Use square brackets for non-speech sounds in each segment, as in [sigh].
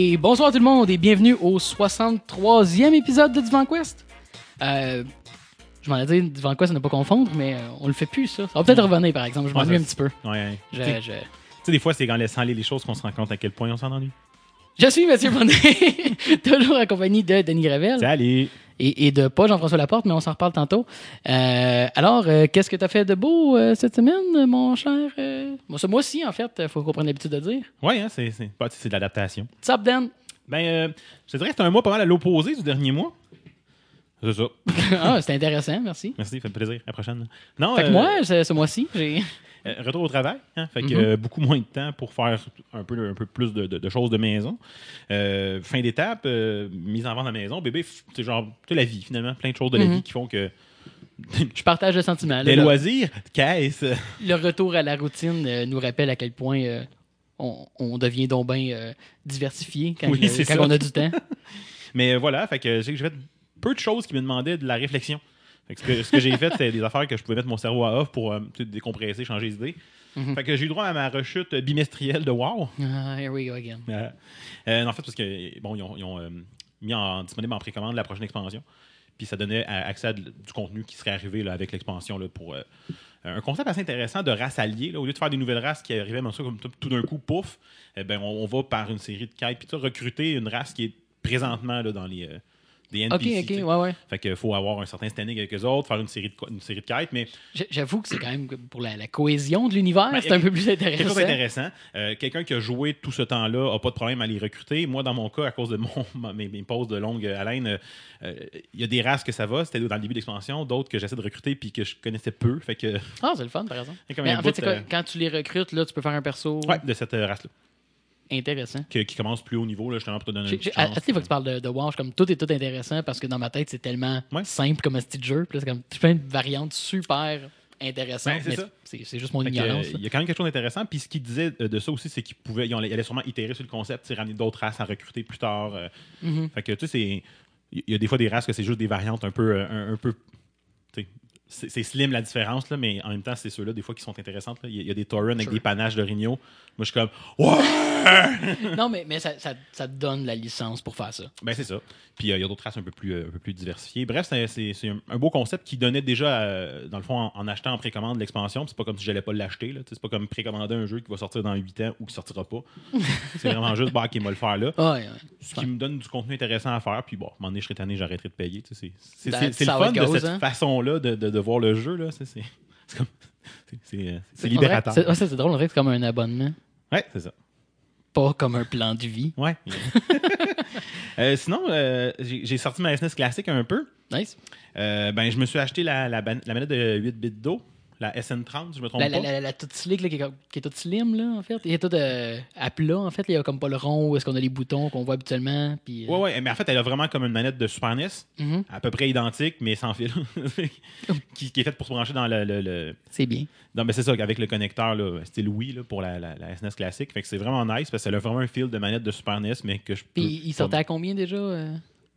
Et bonsoir tout le monde et bienvenue au 63e épisode de Divan Quest. Euh, je m'en ai dit Divan Quest à ne pas confondre, mais euh, on le fait plus ça. Ça va peut-être revenir par exemple, je m'ennuie un petit peu. Ouais. Je, Tu sais- je- tu sais, des fois, c'est en laissant aller les choses qu'on se rend compte à quel point on s'en ennuie. je suis Mathieu Bonnet, [laughs] toujours accompagné de Denis Revel Salut! Et, et de pas Jean-François Laporte, mais on s'en reparle tantôt. Euh, alors, euh, qu'est-ce que tu as fait de beau euh, cette semaine, mon cher? Bon, ce mois-ci, en fait, il faut qu'on prenne l'habitude de dire. Ouais, hein, c'est, c'est, c'est de l'adaptation. What's up, Dan? Ben, euh, je te dirais que c'est un mois pas mal à l'opposé du dernier mois. C'est ça. [laughs] ah, c'était intéressant, merci. Merci, ça fait plaisir. À la prochaine. Non, Fait que moi, ce, ce mois-ci, j'ai. Euh, retour au travail. Hein, fait que Mhm. euh, beaucoup moins de temps pour faire un peu, un peu plus de, de- de choses de maison. Euh, fin d'étape, euh, mise en vente à la maison. Bébé, c'est genre, sais, la vie, finalement. Plein de choses de la vie qui font que. [laughs] Je partage le sentiment. Des Le- loisirs, caisse. [laughs] le retour à la routine nous rappelle à quel point on, on devient donc bien diversifié quand, Oui, on a du temps. [laughs] Mais voilà, fait que j'ai fait peu de choses qui me demandaient de la réflexion. Ce que, ce que j'ai fait, c'était des affaires que je pouvais mettre mon cerveau à off pour euh, décompresser, changer d'idée. Mhm. Fait que j'ai eu droit à ma rechute bimestrielle de WoW. [laughs] Ah, here we go again. Euh, euh, en fait, parce que bon, ils ont, ils ont, euh, mis en disponible en précommande la prochaine expansion. Puis ça donnait accès à de- du contenu qui serait arrivé là, avec l'expansion là, pour un concept assez intéressant de race alliée. Là, au lieu de faire des nouvelles races qui arrivaient ça, comme tout, d'un coup, pouf, eh ben, on, on va par une série de quêtes. Puis recruter une race qui est présentement là, dans les des Ok, NPC. ok, ouais, ouais. Fait qu'il faut avoir un certain standing avec eux autres, faire une série de, une série de quêtes, mais J'avoue que c'est quand même pour la, la cohésion de l'univers, Ben, c'est un peu plus quelque chose intéressant. d'intéressant. Euh, Quelqu'un qui a joué tout ce temps-là n'a pas de problème à les recruter. Moi, dans mon cas, à cause de mon, [laughs] mes, mes pauses de longue haleine, euh, euh, il y a des races que ça va. C'était dans le début d'expansion, d'autres que j'essaie de recruter puis que je connaissais peu. Fait que, Ah, c'est le fun, par exemple. Mais en fait, bout, quoi, euh, quand tu les recrutes, là, tu peux faire un perso? Ouais, de cette euh, race-là, intéressant. que- qui commence plus haut niveau, là, justement, pour te donner une petite À, à chance. fois que tu parles de, de suis comme tout est tout intéressant parce que dans ma tête, c'est tellement Ouais. simple comme un petit jeu. Puis là, c'est comme tu plein de variantes super intéressantes. Ben, c'est juste mon Fait ignorance. euh, il y a quand même quelque chose d'intéressant. Puis ce qu'il disait euh, de ça aussi, c'est qu'il pouvait, ils allaient sûrement itérer sur le concept, ramener d'autres races à recruter plus tard. euh. Mhm. Fait que tu sais, c'est- il y a des fois des races que c'est juste des variantes un peu, euh, un, un peu, c'est slim la différence là, mais en même temps c'est ceux-là des fois qui sont intéressantes. là. Il y, a- des Tauren avec Sure. des panaches de Rigno. Moi je suis comme [laughs] ouais, Non, mais, mais ça, ça, ça te donne la licence pour faire ça. ben c'est ça. Puis euh, il y a d'autres races un peu plus, euh, un peu plus diversifiées. Bref, c'est un, beau concept qui donnait déjà, euh, dans le fond, en, en achetant en précommande l'expansion. C'est pas comme si j'allais pas l'acheter. C'est pas comme précommander un jeu qui va sortir dans 8 ans ou qui sortira pas. [laughs] c'est vraiment juste bah, qui m'a le faire là. Ouais, ouais. ce qui me donne du contenu intéressant à faire. Puis bon, à un moment donné, je serai tanné, j'arrêterai de payer. C'est le fun de cette hein. façon-là de, de, de voir le jeu. là. C'est c'est- [laughs] libérateur. c'est- ouais, drôle, on dirait que c'est comme un abonnement, Ouais, c'est ça. pas comme un plan de vie. Ouais. [laughs] Euh, sinon, euh, j'ai sorti ma SNES classique un peu. Nice. Euh, ben, je me suis acheté la, la, la manette de 8 bits d'eau, la SN30, si je me trompe La, la, pas? la, la toute slick là, qui, est, qui est toute slim, là, en fait. Il est toute euh, à plat, en fait. Il y a comme pas le rond où est-ce qu'on a les boutons qu'on voit habituellement. Puis, euh, Ouais, ouais, mais en fait, elle a vraiment comme une manette de Super NES, mhm, à peu près identique, mais sans fil, [laughs] qui, qui est faite pour se brancher dans le- le- le, C'est bien. Non, mais c'est ça, avec le connecteur là, style Wii là, pour la, la, la SNES classique. Fait que c'est vraiment nice parce qu'elle a vraiment un fil de manette de Super NES, mais que je peux. Puis il sortait à combien déjà euh?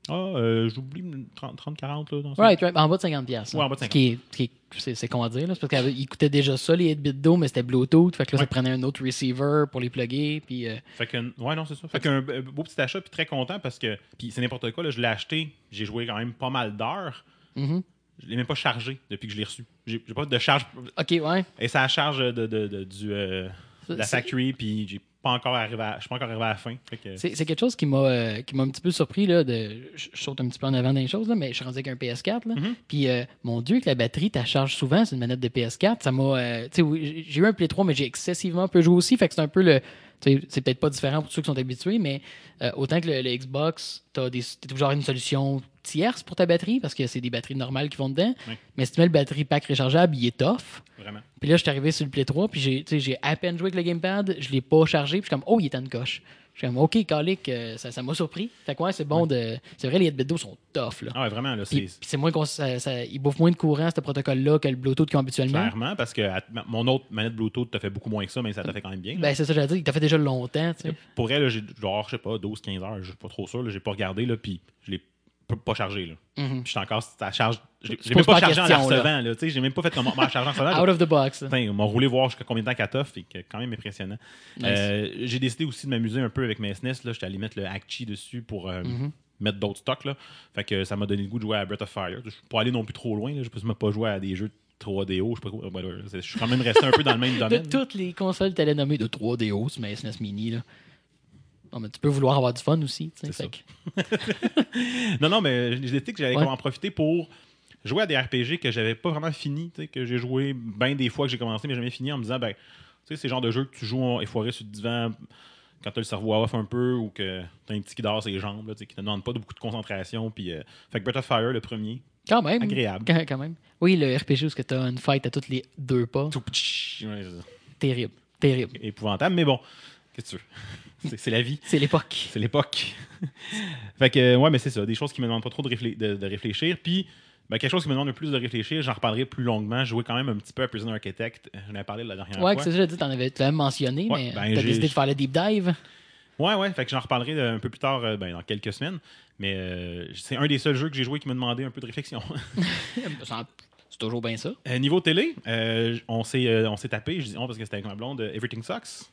Ah, euh, j'oublie 30-40 là. Dans ça. Right, right, en bas de 50$. piastres, Ouais, en bas de Ce qui est- ce qui est- C'est à dire, là. C'est parce qu'il coûtait déjà ça, les 8 bits d'eau, mais c'était Bluetooth. Fait que là, ça prenait un autre receiver pour les plugger. Puis, euh, Fait que, ouais, non, c'est ça. Fait qu'un un beau petit achat, puis très content parce que. Puis c'est n'importe quoi, là, je l'ai acheté, j'ai joué quand même pas mal d'heures. mhm. Je l'ai même pas chargé depuis que je l'ai reçu. J'ai j'ai pas de charge. Ok, ouais. Et ça charge de, de, de- du, euh, de la factory, puis j'ai pas encore arrivé à, je suis pas encore arrivé à la fin. Que, C'est quelque chose qui m'a euh, qui m'a un petit peu surpris. Là, de, je, saute un petit peu en avant les choses, là, mais je suis rendu avec un PS4. Là, Mhm. Puis, euh, mon Dieu, que la batterie, tu charge souvent, c'est une manette de PS4. Ça m'a. euh, tu sais, oui, j'ai eu un Play 3, mais j'ai excessivement peu joué aussi. Fait que c'est un peu le. C'est peut-être pas différent pour ceux qui sont habitués, mais euh, autant que le, le Xbox, tu as toujours une solution tierce pour ta batterie parce que c'est des batteries normales qui vont dedans. Oui. Mais si tu mets le batterie pack rechargeable, il est tough. Vraiment. Puis là, je suis arrivé sur le Play 3, puis j'ai, j'ai à peine joué avec le gamepad, je l'ai pas chargé, puis je suis comme, oh, il est en coche. Je suis comme, OK, Calic, euh, ça, ça m'a surpris. Fait que ouais, c'est bon de. C'est vrai, les 8 bits d'eau sont tough, là. Ah ouais, vraiment, là, c'est. puis c'est moins qu'on, ça, ça- ils bouffent moins de courant, ce protocole-là, que le Bluetooth qu'ils ont habituellement. Clairement, parce que à- mon autre manette Bluetooth t'a fait beaucoup moins que ça, mais ça t'a fait quand même bien. Ben, c'est ça, j'allais dire, il t'a fait déjà longtemps, tu sais. Pour elle, là, j'ai genre, je sais pas, 12-15 heures, je suis pas trop sûr, là, j'ai pas regardé, là, puis je l'ai pas charger. Là. Puis je suis encore, ça charge. J'ai Tu même pas chargé en la recevant. Là. Tu sais, J'ai même pas fait comment charger en recevant. Out of the box. Ils m'ont roulé voir jusqu'à combien de temps qu'elle t'offre, et que quand même impressionnant. Nice. Euh, j'ai décidé aussi de m'amuser un peu avec mes SNES. Là. J'étais allé mettre le Acchi dessus pour euh, Mhm. mettre d'autres stocks. Là. Fait que ça m'a donné le goût de jouer à Breath of Fire. Je suis pas aller non plus trop loin. Là. Je peux même pas jouer à des jeux 3DO. Je sais pas quoi. whatever. C'est- Je suis quand même resté un peu dans le même [laughs] De domaine. toutes les consoles que t'allais nommer de 3DO, c'est ma SNES Mini. Là. Non, mais tu peux vouloir avoir du fun aussi. tu C'est ça. [laughs] [laughs] Non, non, mais j'ai décidé que j'allais Ouais. en profiter pour jouer à des RPG que j'avais pas vraiment fini, tu que j'ai joué bien des fois que j'ai commencé, mais jamais fini en me disant, ben, tu sais, c'est le genre de jeu que tu joues en- effoiré sur le divan quand tu as le cerveau off un peu ou que tu as un petit qui dort sur les jambes, là, tu qui te demande pas de beaucoup de concentration. Puis, euh, fait que Breath of Fire, le premier, Quand même. agréable. Quand, quand même. Oui, le RPG où que t'as une fight à toutes les deux pas. Tout ouais. Terrible. Terrible. épouvantable, mais bon, que tu veux? C'est- la vie. C'est l'époque. C'est l'époque. [laughs] fait que, ouais, mais c'est ça. Des choses qui me demandent pas trop de, réflé- de- de réfléchir. Puis, ben, quelque chose qui me demande un peu plus de réfléchir, j'en reparlerai plus longuement. Joué quand même un petit peu à Prison Architect. J'en avais parlé la dernière Ouais, fois. que c'est ça, j'ai dit, t'en avais, tu l'avais mentionné, Ouais, mais ben, t'as décidé de faire le deep dive. Ouais, ouais. Fait que j'en reparlerai euh, un peu plus tard, euh, ben, dans quelques semaines. Mais euh, c'est un des seuls jeux que j'ai joué qui me demandait un peu de réflexion. [laughs] c'est toujours bien ça. Euh, niveau télé, euh, on s'est tapé, je dis on parce que c'était avec ma blonde, Everything Sucks.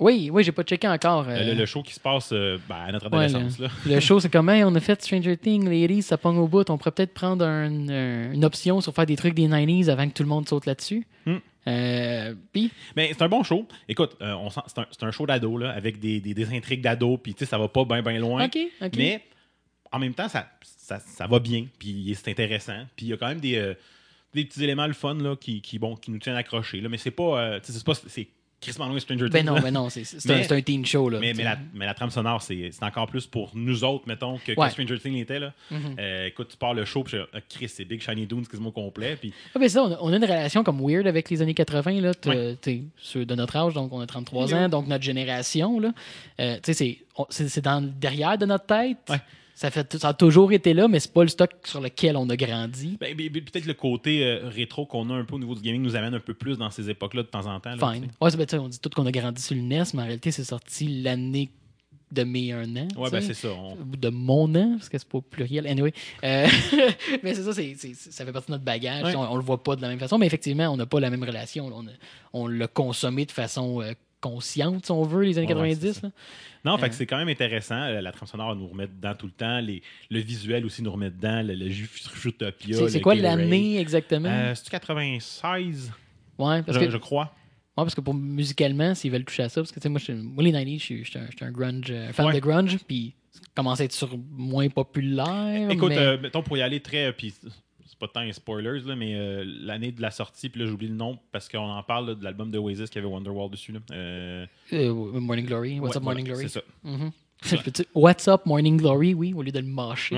Oui, oui, j'ai pas checké encore. Euh, le, le show qui se passe euh, ben, à notre Ouais, adolescence. là. Le [laughs] show, c'est comme, Hey, on a fait Stranger Things, ladies, ça pogne au bout. On pourrait peut-être prendre un- un- une option sur faire des trucs des 90s avant que tout le monde saute là-dessus. Hmm. Euh, Puis, Mais c'est un bon show. Écoute, euh, on c'est un, show d'ado là, avec des, des, des intrigues d'ado, puis tu sais, ça va pas bien bien loin. OK, OK. Mais en même temps, ça, ça, ça va bien, puis c'est intéressant. Puis il y a quand même des, des petits éléments le fun là, qui, qui, bon, qui nous tiennent accrochés. Là. Mais c'est pas. euh, c'est pas. C'est crissement loin Stranger Things. Ben non, ben non, c'est un, un teen show. Là, Mais, la, mais la trame sonore, c'est encore plus pour nous autres, mettons, que, que Ouais. Stranger Things était. Là. Mhm. Euh, écoute, tu pars le show, puis je- ah, Chris, c'est Big Shiny Dunes quasiment complet. Puis, Ah, ben ça, on a, on a une relation comme weird avec les années 80, là, Ouais. ceux de notre âge, donc on a 33 Hello. ans, donc notre génération, là, euh, c'est, on- c'est, c'est dans le derrière de notre tête. Ouais. Ça, fait, ça a toujours été là, mais c'est pas le stock sur lequel on a grandi. ben, peut-être le côté euh, rétro qu'on a un peu au niveau du gaming nous amène un peu plus dans ces époques-là de temps en temps. là, Fine. Ouais, c'est, ben, on dit tout qu'on a grandi sur le NES, mais en réalité, c'est sorti l'année de mes un an. Ouais, ben c'est ça. on- Ou de mon an, parce que c'est pas pluriel. Anyway. Euh, [laughs] mais c'est ça, ça fait partie de notre bagage. Ouais. On, on le voit pas de la même façon, mais effectivement, on n'a pas la même relation. On l'a consommé de façon euh, consciente, si on veut, les années Ouais, ouais, 90. c'est là. Non, fait Euh. que c'est quand même intéressant. Euh, La trame sonore nous remet dedans tout le temps. Les, le visuel aussi nous remet dedans. Le, le jus Fruitopia. C'est, quoi l'année exactement? Euh, C'est-tu 96, ouais, parce je, que, je crois. ouais, parce que pour musicalement, s'ils veulent toucher à ça, parce que tu sais, moi, je, moi, les 90s, je suis, je suis un, grunge, euh, fan Ouais. de grunge, puis ça commence à être sur moins populaire. Écoute, mais- euh, mettons pour y aller très. Puis c'est pas tant un spoilers, là, mais euh, l'année de la sortie, puis là j'oublie le nom parce qu'on en parle là, de l'album de Oasis qui avait Wonderwall dessus. Là. Euh, euh, Morning Glory. What's ouais, up, Morning voilà, Glory? C'est ça. [laughs] Peux-tu- What's up, Morning Glory, oui, au lieu de le mâcher.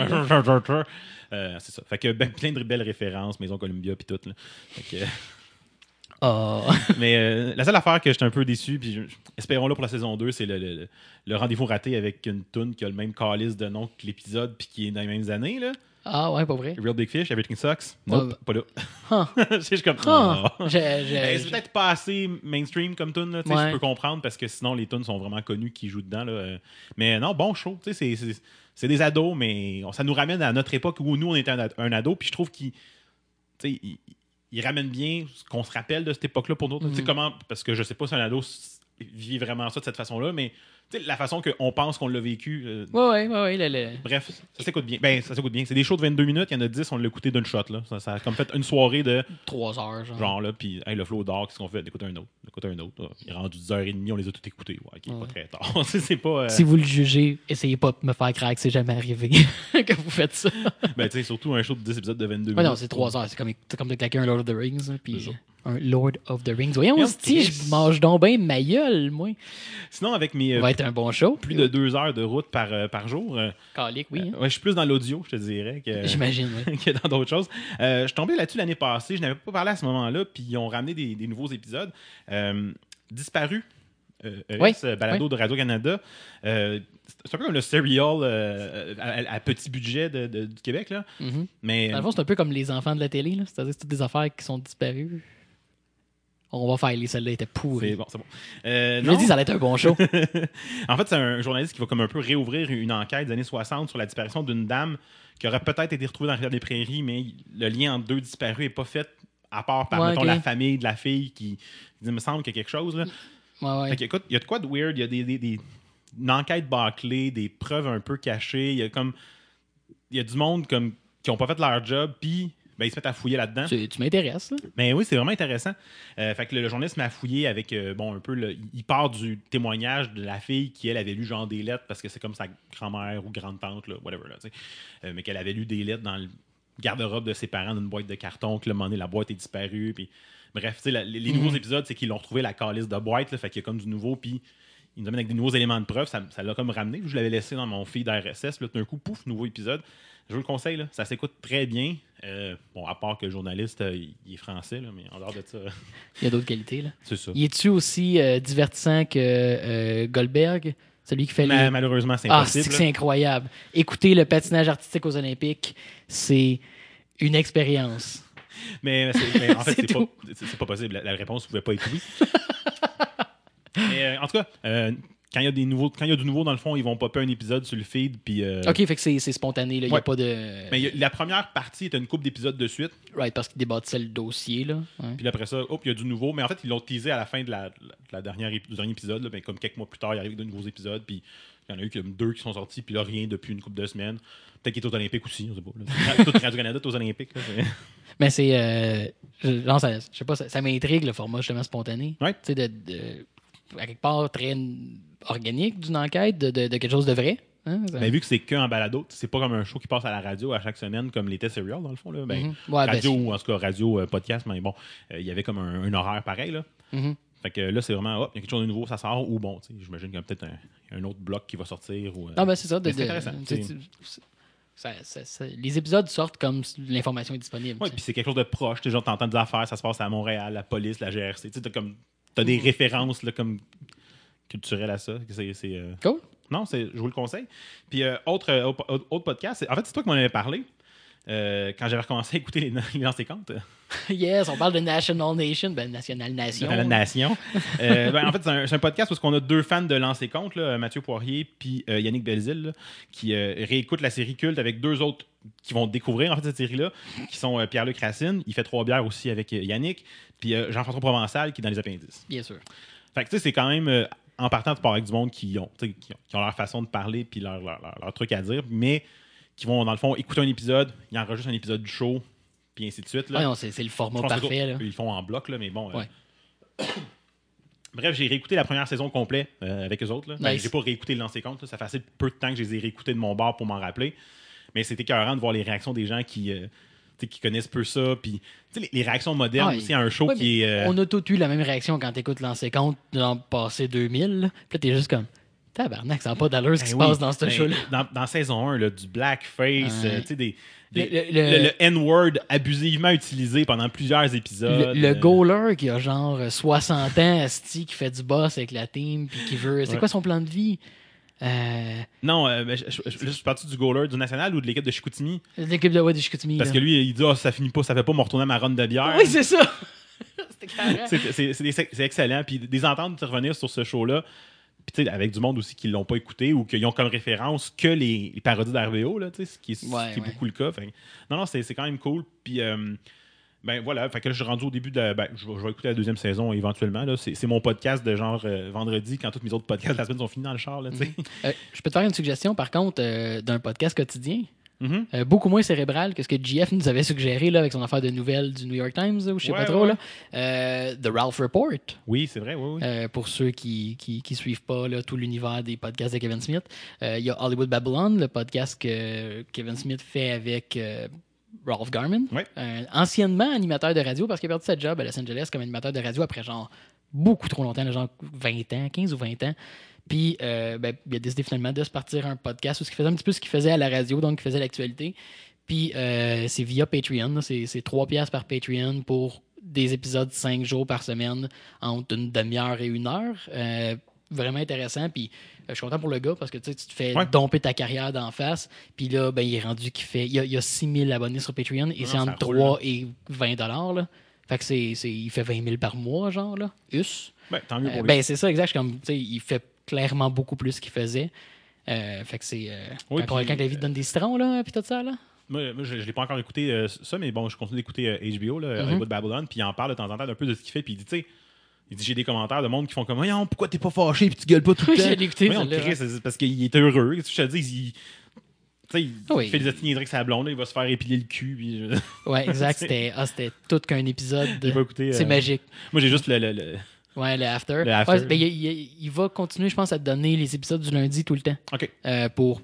Euh, c'est ça. Fait que ben, plein de belles références, Maison Columbia puis tout. Là. Fait que, [laughs] Ah. [laughs] mais euh, la seule affaire que j'étais un peu déçu, puis espérons-le pour la saison 2, c'est le, le- le- le rendez-vous raté avec une toune qui a le même calice de nom que l'épisode puis qui est dans les mêmes années. Là. Ah, ouais, pas vrai. Real Big Fish, Everything Sucks. Nope, Ah, pas là. [laughs] C'est juste comme. Ah. Ah. Ben, c'est peut-être pas assez mainstream comme tune, là, tu sais, Ouais. je peux comprendre parce que sinon les tunes sont vraiment connues qui jouent dedans. Là, euh. Mais non, bon show, tu sais, c'est- c'est des ados, mais ça nous ramène à notre époque où nous on était un, ad- un ado, puis je trouve qu'il tu sais, il, il ramène bien ce qu'on se rappelle de cette époque-là pour nous. Tu sais Mhm. comment, parce que je sais pas si un ado vit vraiment ça de cette façon-là, mais la façon qu'on pense qu'on l'a vécu. euh, Ouais, ouais, ouais, le- le- Bref, ça s'écoute bien. Ben, ça s'écoute bien. C'est des shows de 22 minutes, il y en a 10, on l'a écouté d'une shot. Là. Ça, ça a comme fait une soirée de trois heures, genre. genre là, puis hey, le flow d'or, qu'est-ce qu'on fait? D'écouter un autre. D'écouter un autre. là. Il est rendu 10h30, on les a tous écoutés. Ouais, ok, Ouais. pas très tard. [laughs] c'est pas. euh, Si vous le jugez, essayez pas de me faire craquer, c'est jamais arrivé [laughs] que vous faites ça. ben, tu sais, surtout un show de 10 épisodes de 22 Ouais, minutes. non, c'est trois heures. C'est comme, comme de claquer un Lord of the Rings. hein, Puis un Lord of the Rings. Voyons, si je mange donc bien ma gueule, moi. Sinon, avec mes euh, va être un bon show. plus de deux heures de route par, euh, par jour, euh, Calique, oui. hein. ouais, je suis plus dans l'audio, je te dirais, que, [laughs] J'imagine, oui. [laughs] que dans d'autres choses. Euh, je suis tombé là-dessus l'année passée, je n'avais pas parlé à ce moment-là, puis ils ont ramené des, des nouveaux épisodes. Euh, Disparu. Euh, Oui, euh, balado de Radio-Canada. Euh, c'est un peu comme le serial euh, à, à petit budget de- de- du Québec. Là. Mhm. Mais, Dans le fond, c'est un peu comme les enfants de la télé. là. C'est-à-dire que c'est toutes des affaires qui sont disparues. On va faire les celle-là était C'est pourrie. bon, c'est bon. Euh, Je non. me dis, ça allait être un bon show. [laughs] en fait, c'est un journaliste qui va comme un peu réouvrir une enquête des années 60 sur la disparition d'une dame qui aurait peut-être été retrouvée dans la rivière des Prairies, mais le lien entre deux disparus n'est pas fait à part par, Ouais, mettons, ok. la famille de la fille qui, dit, il me semble qu'il y a quelque chose. Là. Ouais, ouais. Fait écoute, il y a de quoi de weird, il y a des, des- des- une enquête bâclée, des preuves un peu cachées, il y a comme il y a du monde comme qui ont pas fait leur job, puis ben, ils se mettent à fouiller là-dedans. Tu, tu m'intéresses, là. Mais oui, c'est vraiment intéressant. Euh, fait que le, le journaliste m'a fouillé avec, euh, bon, un peu, le- il part du témoignage de la fille qui, elle, avait lu genre des lettres parce que c'est comme sa grand-mère ou grande-tante, là, whatever, là, tu sais. Euh, mais qu'elle avait lu des lettres dans le garde-robe de ses parents d'une boîte de carton, que le moment donné, la boîte est disparue, puis bref, tu sais, la- les, les nouveaux Mhm. épisodes, c'est qu'ils l'ont retrouvé la calice de boîte, là, fait qu'il y a comme du nouveau, puis il nous amène avec des nouveaux éléments de preuve, ça ça l'a comme ramené. Je l'avais laissé dans mon feed RSS, là, tout d'un coup, pouf, nouveau épisode. Je vous le conseille, là, ça s'écoute très bien. Euh, bon, à part que le journaliste, euh, il il est français, là, mais en dehors de ça, [laughs] Il y a d'autres qualités, là. c'est ça. Y es-tu aussi euh, divertissant que Goldberg, celui qui fait Ma- les... malheureusement, c'est Ah, impossible. là. c'est incroyable. Écouter le patinage artistique aux Olympiques, c'est une expérience. mais mais en [laughs] fait, C'est pas, pas possible. La, la réponse ne pouvait pas être oui. [laughs] mais en tout cas, quand il y a des nouveaux, quand il y a du nouveau dans le fond, ils vont popper un épisode sur le feed, puis. euh, OK, fait que c'est c'est spontané, là. Il n'y a Ouais. pas de... Mais y a- la première partie est une coupe d'épisodes de suite. Right, parce qu'il débâtissait le dossier, là. Ouais. Puis après ça, hop, il y a du nouveau. Mais en fait, ils l'ont teasé à la fin de la, de la dernière, du dernier épisode. là. Ben, comme quelques mois plus tard, il arrive de nouveaux épisodes. Puis il y en a eu comme deux qui sont sortis. Puis là, rien depuis une couple de semaines. Peut-être qu'il est aux Olympiques aussi. On sait pas. [laughs] Tout Radio-Canada est aux Olympiques. là. C'est- [laughs] Mais c'est... euh, je, ça, je sais pas, ça, ça m'intrigue, le format justement spontané. Ouais. Tu sais, de, de- à quelque part très organique d'une enquête, de, de- de quelque chose de vrai. Hein? Ça- Mais vu que c'est qu'en balado, c'est pas comme un show qui passe à la radio à chaque semaine, comme l'était Serial, dans le fond. Là. Ben, Mhm. Ouais, ben, radio, ou en tout cas radio, euh, podcast, mais bon, euh, il y avait comme un, un horaire pareil. Là. Mhm. Fait que là, c'est vraiment, hop, il y a quelque chose de nouveau, ça sort. Ou bon, j'imagine qu'il y a peut-être un, un autre bloc qui va sortir. Ou, euh, Non, ben c'est ça. c'est intéressant, ça- ça- ça- les épisodes sortent comme l'information est disponible. Tu puis c'est quelque chose de proche. Genre, t'entends des affaires, ça se passe à Montréal, la police, la GRC. Tu sais, t'as comme. T'as des références là, comme culturelles à ça. que C'est, c'est, euh, Cool. Non, c'est, je vous le conseille. Puis, euh, autre, euh, autre, podcast, en fait, c'est toi qui m'en avais parlé euh, quand j'avais recommencé à écouter les, [laughs] les lancers comptes. yes, on parle de National Nation, ben National Nation. la Nation. Euh, ben, en fait, c'est un, podcast où on a deux fans de Lancer Compte, là, Mathieu Poirier puis euh, Yannick Belzile, là, qui euh, réécoutent la série culte avec deux autres qui vont découvrir en fait cette série-là, qui sont Pierre-Luc Racine, il fait trois bières aussi avec Yannick, puis Jean-François Provençal qui est dans les appendices. Bien sûr. Fait que tu sais, c'est quand même en partant de part avec du monde qui ont, tu sais, qui ont, qui ont leur façon de parler puis leur, leur, leur- leur truc à dire, mais qui vont dans le fond écouter un épisode, ils enregistrent un épisode du show, puis ainsi de suite. Là. Ah non, c'est le format parfait. Là. Ils le font en bloc, là, mais bon. euh. [coughs] Bref, j'ai réécouté la première saison complète euh, avec eux autres. Là. Ben, Nice. j'ai pas réécouté le lancer compte. là. Ça fait assez peu de temps que je les ai réécoutés de mon bar pour m'en rappeler. Mais c'était écœurant de voir les réactions des gens qui, euh, qui connaissent peu ça. Puis, les, les réactions modernes Ah, aussi à un show Ouais, qui est. euh, On a tous eu la même réaction quand t'écoutes l'ancien compte dans le passé 2000. là. Puis là, t'es juste comme, tabarnak, ça n'a pas d'allure ce qui ben se passe dans ce Ben, show-là. Dans, dans saison 1, là, du blackface, Ouais. euh, tu sais, des. des- Le- le, le- le N-word abusivement utilisé pendant plusieurs épisodes. Le, euh, goaler qui a genre 60 ans, asti, qui fait du boss avec la team, puis qui veut. C'est Ouais. quoi son plan de vie? Euh, Non, euh, ben, je, je- je- je suis parti du goaler du national ou de l'équipe de Chicoutimi? L'équipe de Wadi Chicoutimi. Parce là. que lui, il dit Ah, ça finit pas, ça fait pas me retourner à ma ronde de bière. Oui, c'est ça! [laughs] C'était carré. C'est- c'est c'est des- c'est excellent. Puis des ententes de revenir sur ce show-là, puis tu sais, avec du monde aussi qui l'ont pas écouté ou qui ont comme référence que les, les parodies d'RBO, là, ce qui est, ce Ouais, qui est beaucoup le cas. Fait non, non, c'est quand même cool. Puis, euh, ben voilà, fait que là, je suis rendu au début de. Ben, je, vais, je vais écouter la deuxième saison éventuellement. C'est mon podcast de genre euh, vendredi quand tous mes autres podcasts de la semaine sont finis dans le char, là, sais. Euh, je peux te faire une suggestion, par contre, d'un podcast quotidien? Mhm. Euh, beaucoup moins cérébral que ce que GF nous avait suggéré là, avec son affaire de nouvelles du New York Times, ou je sais Ouais, pas trop. ouais. Là. Euh, The Ralph Report, Oui, c'est vrai, oui, oui. euh, pour ceux qui qui, qui suivent pas là, tout l'univers des podcasts de Kevin Smith. Il y a Hollywood Babylon, le podcast que Kevin Smith fait avec Ralph Garman, Ouais. anciennement animateur de radio, parce qu'il a perdu sa job à Los Angeles comme animateur de radio après genre beaucoup trop longtemps, genre 20 ans, 15 ou 20 ans. Puis, euh, ben, il a décidé finalement de se partir un podcast où il faisait un petit peu ce qu'il faisait à la radio, donc il faisait l'actualité. Puis, euh, c'est via Patreon. C'est c'est 3 piastres par Patreon pour des épisodes 5 jours par semaine, entre une demi-heure et une heure. Euh, vraiment intéressant. Puis, euh, je suis content pour le gars parce que tu te fais Ouais. domper ta carrière d'en face. Puis là, ben, il est rendu qu'il fait. Il y a, il a 6000 abonnés sur Patreon et Non, c'est entre ça roule, 3 et 20 dollars. Fait que c'est, il fait 20 000 par mois, genre, là. Us. Ben, tant mieux pour lui. ben, c'est ça, exact. Comme, il fait clairement beaucoup plus qu'il faisait. Euh, fait que c'est. euh, Oui, quand, puis- quand la vie te donne des citrons, là, puis tout ça, là. Moi, moi, je ne l'ai pas encore écouté euh, ça, mais bon, je continue d'écouter euh, HBO, là, Mhm. Hollywood Babylon, puis il en parle de temps en temps un peu de ce qu'il fait, puis il dit, tu sais, il dit, j'ai des commentaires de monde qui font comme, Voyons, pourquoi t'es pas fâché, puis tu gueules pas tout le Oui, temps. je l'ai écouté, Voyons, Chris, c'est parce qu'il est heureux. Qu'est-ce que je te dis? Il, fait des attignes avec sa blonde, là, il va se faire épiler le cul, puis je- Ouais, exact. [laughs] C'était, ah, c'était tout qu'un épisode. j'ai écouté. C'est euh, magique. Moi, j'ai juste le. le- le- Ouais, le after. Le after. Ouais, ben, il, il- il va continuer, je pense, à te donner les épisodes du lundi tout le temps OK. euh, pour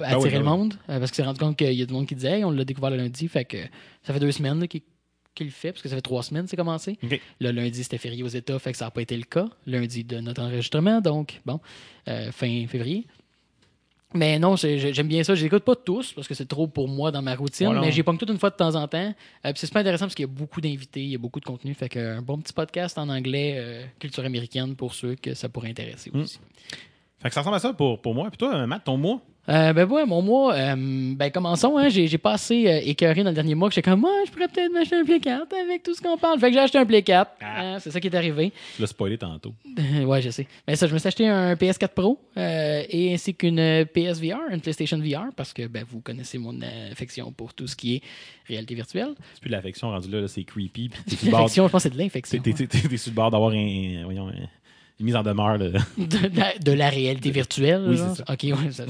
attirer oui, ben le oui. monde. euh, parce qu'il s'est rendu compte qu'il y a du monde qui disait, hey, on l'a découvert le lundi. Fait que ça fait deux semaines qu'il, le fait, parce que ça fait trois semaines que c'est commencé. Le lundi, c'était férié aux États, fait que ça n'a pas été le cas. Lundi de notre enregistrement, donc, bon, euh, fin février. Mais non, j'ai- j'ai- j'aime bien ça. Je les écoute pas tous parce que c'est trop pour moi dans ma routine, Voilà. mais j'ai pas toute une fois de temps en temps. Euh, c'est super intéressant parce qu'il y a beaucoup d'invités, il y a beaucoup de contenu. Fait que un bon petit podcast en anglais, euh, culture américaine pour ceux que ça pourrait intéresser Mm. aussi. Fait que ça ressemble à ça pour, pour moi. Puis toi, Matt, ton mois? Euh, ben ouais, mon mois, euh, ben commençons, hein, j'ai pas assez euh, écœuré dans le dernier mois que j'étais comme, moi, je pourrais peut-être m'acheter un Play 4 avec tout ce qu'on parle. Fait que j'ai acheté un Play 4. Ah. Hein, c'est ça qui est arrivé. Tu l'as spoilé tantôt. ouais, je sais. Mais ça, je me suis acheté un PS4 Pro euh, et ainsi qu'une PSVR, une PlayStation VR, parce que ben, vous connaissez mon affection pour tout ce qui est réalité virtuelle. C'est plus de l'affection rendu là, là, c'est creepy. Puis t'es [laughs] L'affection, je pense que c'est de l'infection. t'es- t'es- sur le bord d'avoir un, voyons, un- une mise en demeure. De... De, la- de la réalité virtuelle. Oui, c'est ça. Ok, ouais, ça,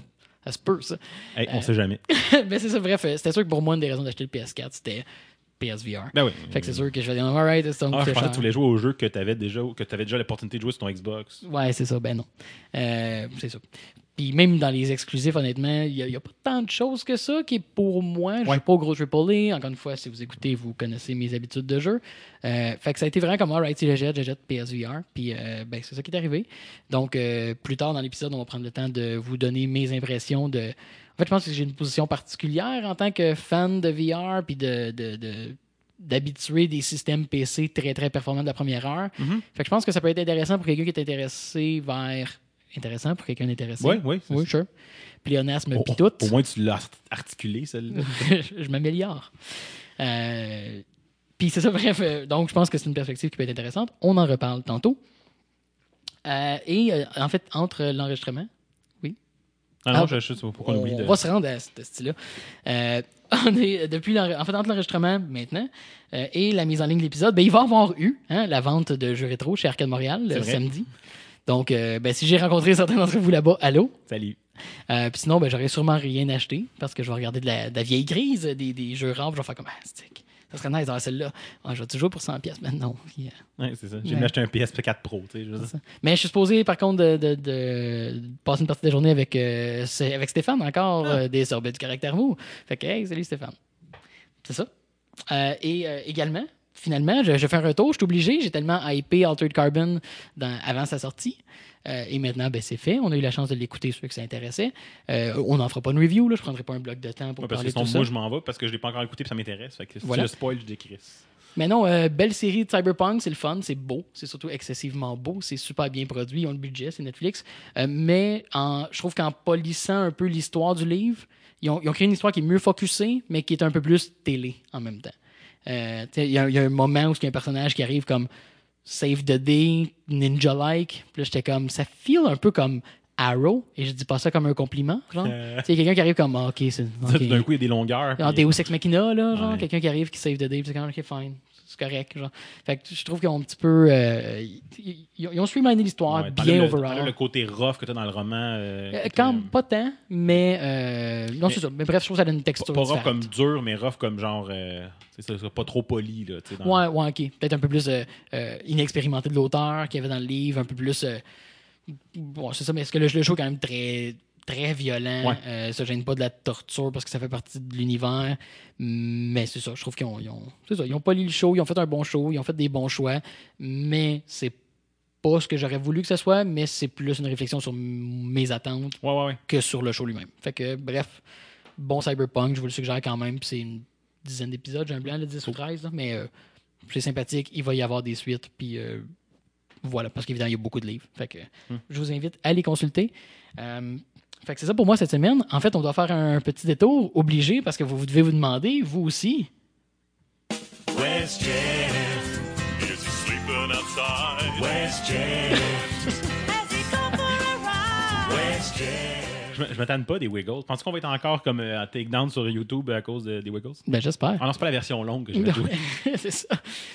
ça se peut, ça. Hey, on Euh, sait jamais. Mais [laughs] c'est ça, bref, euh, c'était sûr que pour moi, une des raisons d'acheter le PS4, c'était PSVR. Ben oui. Fait que c'est sûr que je vais dire, alright, c'est donc Ah, je pensais que tu voulais jouer au jeu que tu avais déjà, que tu avais déjà l'opportunité de jouer sur ton Xbox. Ouais, c'est ça, ben non. Euh, c'est ça. Puis même dans les exclusifs, honnêtement, il n'y a, pas tant de choses que ça qui est pour moi. Je ne suis pas au gros AAA. Encore une fois, si vous écoutez, vous connaissez mes habitudes de jeu. Euh, fait que ça a été vraiment comme, alright, si je jette, je jette PSVR. Puis euh, ben, c'est ça qui est arrivé. Donc, euh, plus tard dans l'épisode, on va prendre le temps de vous donner mes impressions de. En fait, je pense que j'ai une position particulière en tant que fan de VR puis de. de, de- d'habituer des systèmes PC très très performants de la première heure. Mhm. Fait que je pense que ça peut être intéressant pour quelqu'un qui est intéressé vers. Intéressant pour quelqu'un intéressé. Oui, oui. Oui, sure. Pléonasme, Au, puis tout. au moins, tu l'as art- articulé, celle-là. [laughs] je je m'améliore. Euh, puis c'est ça, [laughs] bref. euh, donc, je pense que c'est une perspective qui peut être intéressante. On en reparle tantôt. Euh, et en fait, entre l'enregistrement, Ah non, Ah, je sais pas pourquoi on on oublie de. va se rendre à ce style-là. [laughs] On est depuis en fait entre l'enregistrement maintenant et la mise en ligne de l'épisode, ben, il va y avoir eu hein, la vente de jeux rétro chez Arcade Montréal samedi. Donc, euh, ben, si j'ai rencontré certains d'entre vous là-bas, allô? Salut. Euh, puis sinon, ben, j'aurais sûrement rien acheté parce que je vais regarder de la, de la vieille grise, des, des jeux rares, puis je vais faire comme ah, stick. Ça serait nice d'avoir celle-là. Ah, je vais toujours pour 100$, pièces. [laughs] Yeah. Ouais, c'est ça. J'ai Ouais. acheté un PSP4 Pro. Tu sais, je veux dire. Mais je suis supposé, par contre, de, de- de passer une partie de la journée avec, euh, avec Stéphane encore, Ah. euh, des sorbets du caractère mou. Fait que, hey, salut Stéphane. C'est ça. Et également, finalement, je, je fais un retour. Je suis obligé. J'ai tellement hypé Altered Carbon dans- avant sa sortie. Euh, et maintenant, ben, c'est fait. On a eu la chance de l'écouter, ceux que ça intéressait. Euh, on n'en fera pas une review. Là. Je ne prendrai pas un bloc de temps pour Ouais, parce parler que de sinon, tout ça. moi, je m'en vais parce que je l'ai pas encore écouté et ça m'intéresse. Fait que si Voilà. tu le spoil, je décrisse. Mais non, euh, belle série de Cyberpunk, c'est le fun, c'est beau, c'est surtout excessivement beau, c'est super bien produit, ils ont le budget, c'est Netflix. Euh, mais en, je trouve qu'en polissant un peu l'histoire du livre, ils ont, ils ont créé une histoire qui est mieux focusée, mais qui est un peu plus télé en même temps. Euh, Il y, a- il y a un moment où il y a un personnage qui arrive comme Save the Day, ninja-like. Puis là, j'étais comme, ça feel un peu comme Arrow, et je dis pas ça comme un compliment. Genre. Euh, Tu sais, quelqu'un qui arrive comme, ah, ok, c'est. ça, ok. D'un coup, il y a des longueurs. En puis- Deus Ex Machina, là, genre, Ouais. quelqu'un qui arrive, qui save the day, puis c'est comme, ok, fine, c'est correct, genre. Fait que je trouve qu'ils ont un petit peu. euh, ils, ils- ont streamliné l'histoire Ouais, bien le- overall. le côté rough que tu as dans le roman. euh, Euh, quand pas tant, mais. non, c'est ça. Mais bref, je trouve que ça donne une texture. pas rough comme dur, mais rough comme genre. c'est pas trop poli. Là, dans- Ouais, ouais, ok. Peut-être un peu plus inexpérimenté de l'auteur qu'il y avait dans le livre, un peu plus. bon, c'est ça, mais est-ce que le, le show est quand même très très violent, Ouais. euh, ça gêne pas de la torture parce que ça fait partie de l'univers, mais c'est ça, je trouve qu'ils ont, ils ont, c'est ça, ils ont pas lu le show, ils ont fait un bon show, ils ont fait des bons choix, mais c'est pas ce que j'aurais voulu que ce soit, mais c'est plus une réflexion sur mes attentes Ouais, ouais, ouais. que sur le show lui-même. Fait que, bref, bon Cyberpunk, je vous le suggère quand même. C'est une dizaine d'épisodes, j'ai un blanc de 10 ou 13, là, mais euh, c'est sympathique. Il va y avoir des suites, puis euh, voilà, parce qu'évidemment, il y a beaucoup de livres. Fait que Hmm. je vous invite à les consulter. Euh, fait que c'est ça pour moi cette semaine. En fait, on doit faire un petit détour obligé parce que vous, vous devez vous demander, vous aussi, Where's Jeff? side. Where's Jeff? [laughs] Has he come for a ride? Where's Jeff? Je je m'attends pas des Wiggles. Penses-tu qu'on va être encore comme euh, à takedown sur YouTube à cause de- des Wiggles? Ben, j'espère. Ah non, c'est pas la version longue que je [laughs] vais jouer. c'est ça.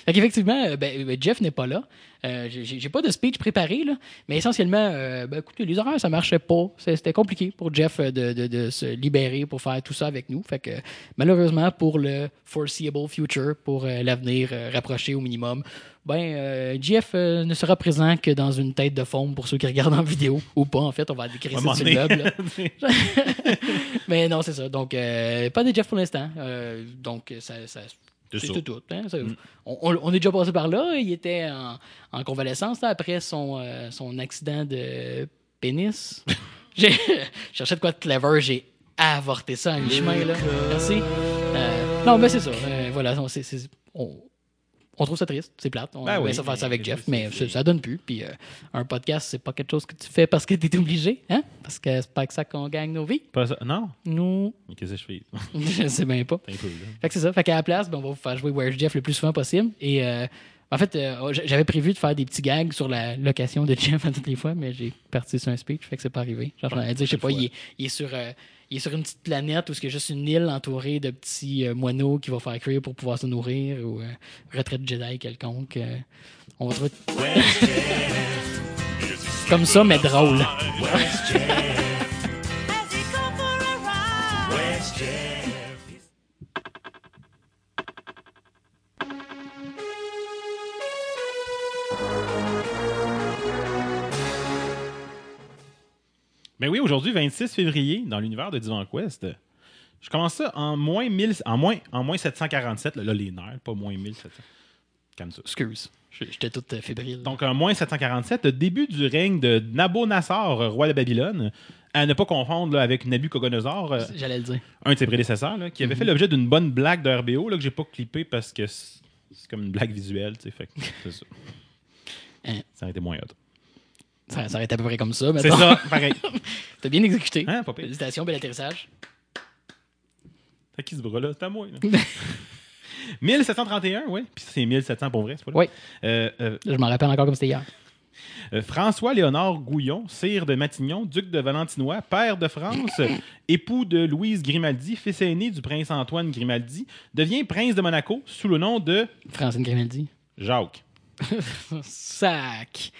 Fait qu'effectivement, euh, ben, ben, Jeff n'est pas là. Euh, j'ai- pas de speech préparé, là. Mais essentiellement, euh, ben, écoutez, les horaires, ça marchait pas. C'était compliqué pour Jeff euh, de, de- de se libérer pour faire tout ça avec nous. Fait que malheureusement, pour le foreseeable future, pour euh, l'avenir rapproché au minimum, ben, euh, Jeff euh, ne sera présent que dans une tête de forme pour ceux qui regardent en vidéo [laughs] ou pas. En fait, on va décrire ça sur le. [laughs] Mais non, c'est ça. Donc, euh, pas de Jeff pour l'instant. Euh, donc, ça, ça, C'est tout. tout, hein. Ça- on, on- on est déjà passé par là. Il était en, en convalescence là, après son, son accident de pénis. [laughs] J'ai je cherchais de quoi de clever. J'ai avorté ça à mi-chemin. là. Merci. Non, mais c'est ça. Voilà. c'est- on, on trouve ça triste, c'est plate. On Ben oui, ça faire ça avec Jeff, mais ça, donne plus. Puis euh, un podcast, c'est pas quelque chose que tu fais parce que tu es obligé, hein? Parce que c'est pas avec ça qu'on gagne nos vies. Pas ça. Non? Nous, Mais qu'est-ce que je fais? [laughs] je sais bien pas. [laughs] Peu. Fait que c'est ça. Fait qu'à la place, ben, on va vous faire jouer Where's Jeff le plus souvent possible. Et euh, en fait, euh, j'avais prévu de faire des petits gags sur la location de Jeff à toutes les fois, mais j'ai parti sur un speech, fait que c'est pas arrivé. Genre, je sais pas, il est, il est sur. Il est sur une petite planète y a juste une île entourée de petits euh, moineaux qu'il va faire cuire pour pouvoir se nourrir ou euh, retraite Jedi quelconque. euh, on va trouver comme ça, mais drôle. Ben oui, aujourd'hui, 26 février, dans l'univers de Divan Quest, je commence ça en moins, 1000, en moins, en moins 747. Là, là, les nerfs, pas moins 1700. Calme ça. Excuse. J'étais tout euh, fébrile. Donc, en moins 747, le début du règne de Nabonassar, roi de Babylone, à ne pas confondre là, avec Nabucodonosor, euh, J'allais le dire. un de ses prédécesseurs, là, qui avait fait l'objet d'une bonne blague de RBO là, que j'ai pas clippé parce que c'est comme une blague visuelle. tu sais, Fait c'est ça. [laughs] Hein. Ça aurait été moins hot. Ça, ça été à peu près comme ça. C'est ça, pareil. [laughs] T'as bien exécuté. Hein, pas pire. Félicitations, bel atterrissage. T'as qui ce bras-là? C'est à moi. là. [laughs] 1731, oui. Puis c'est 1700 pour vrai, c'est pas là? Oui. Euh, euh, Je m'en rappelle encore comme c'était hier. euh, François-Léonard Gouillon, sire de Matignon, duc de Valentinois, père de France, [coughs] époux de Louise Grimaldi, fils aîné du prince Antoine Grimaldi, devient prince de Monaco sous le nom de Francine Grimaldi. Jacques. [laughs] Sac.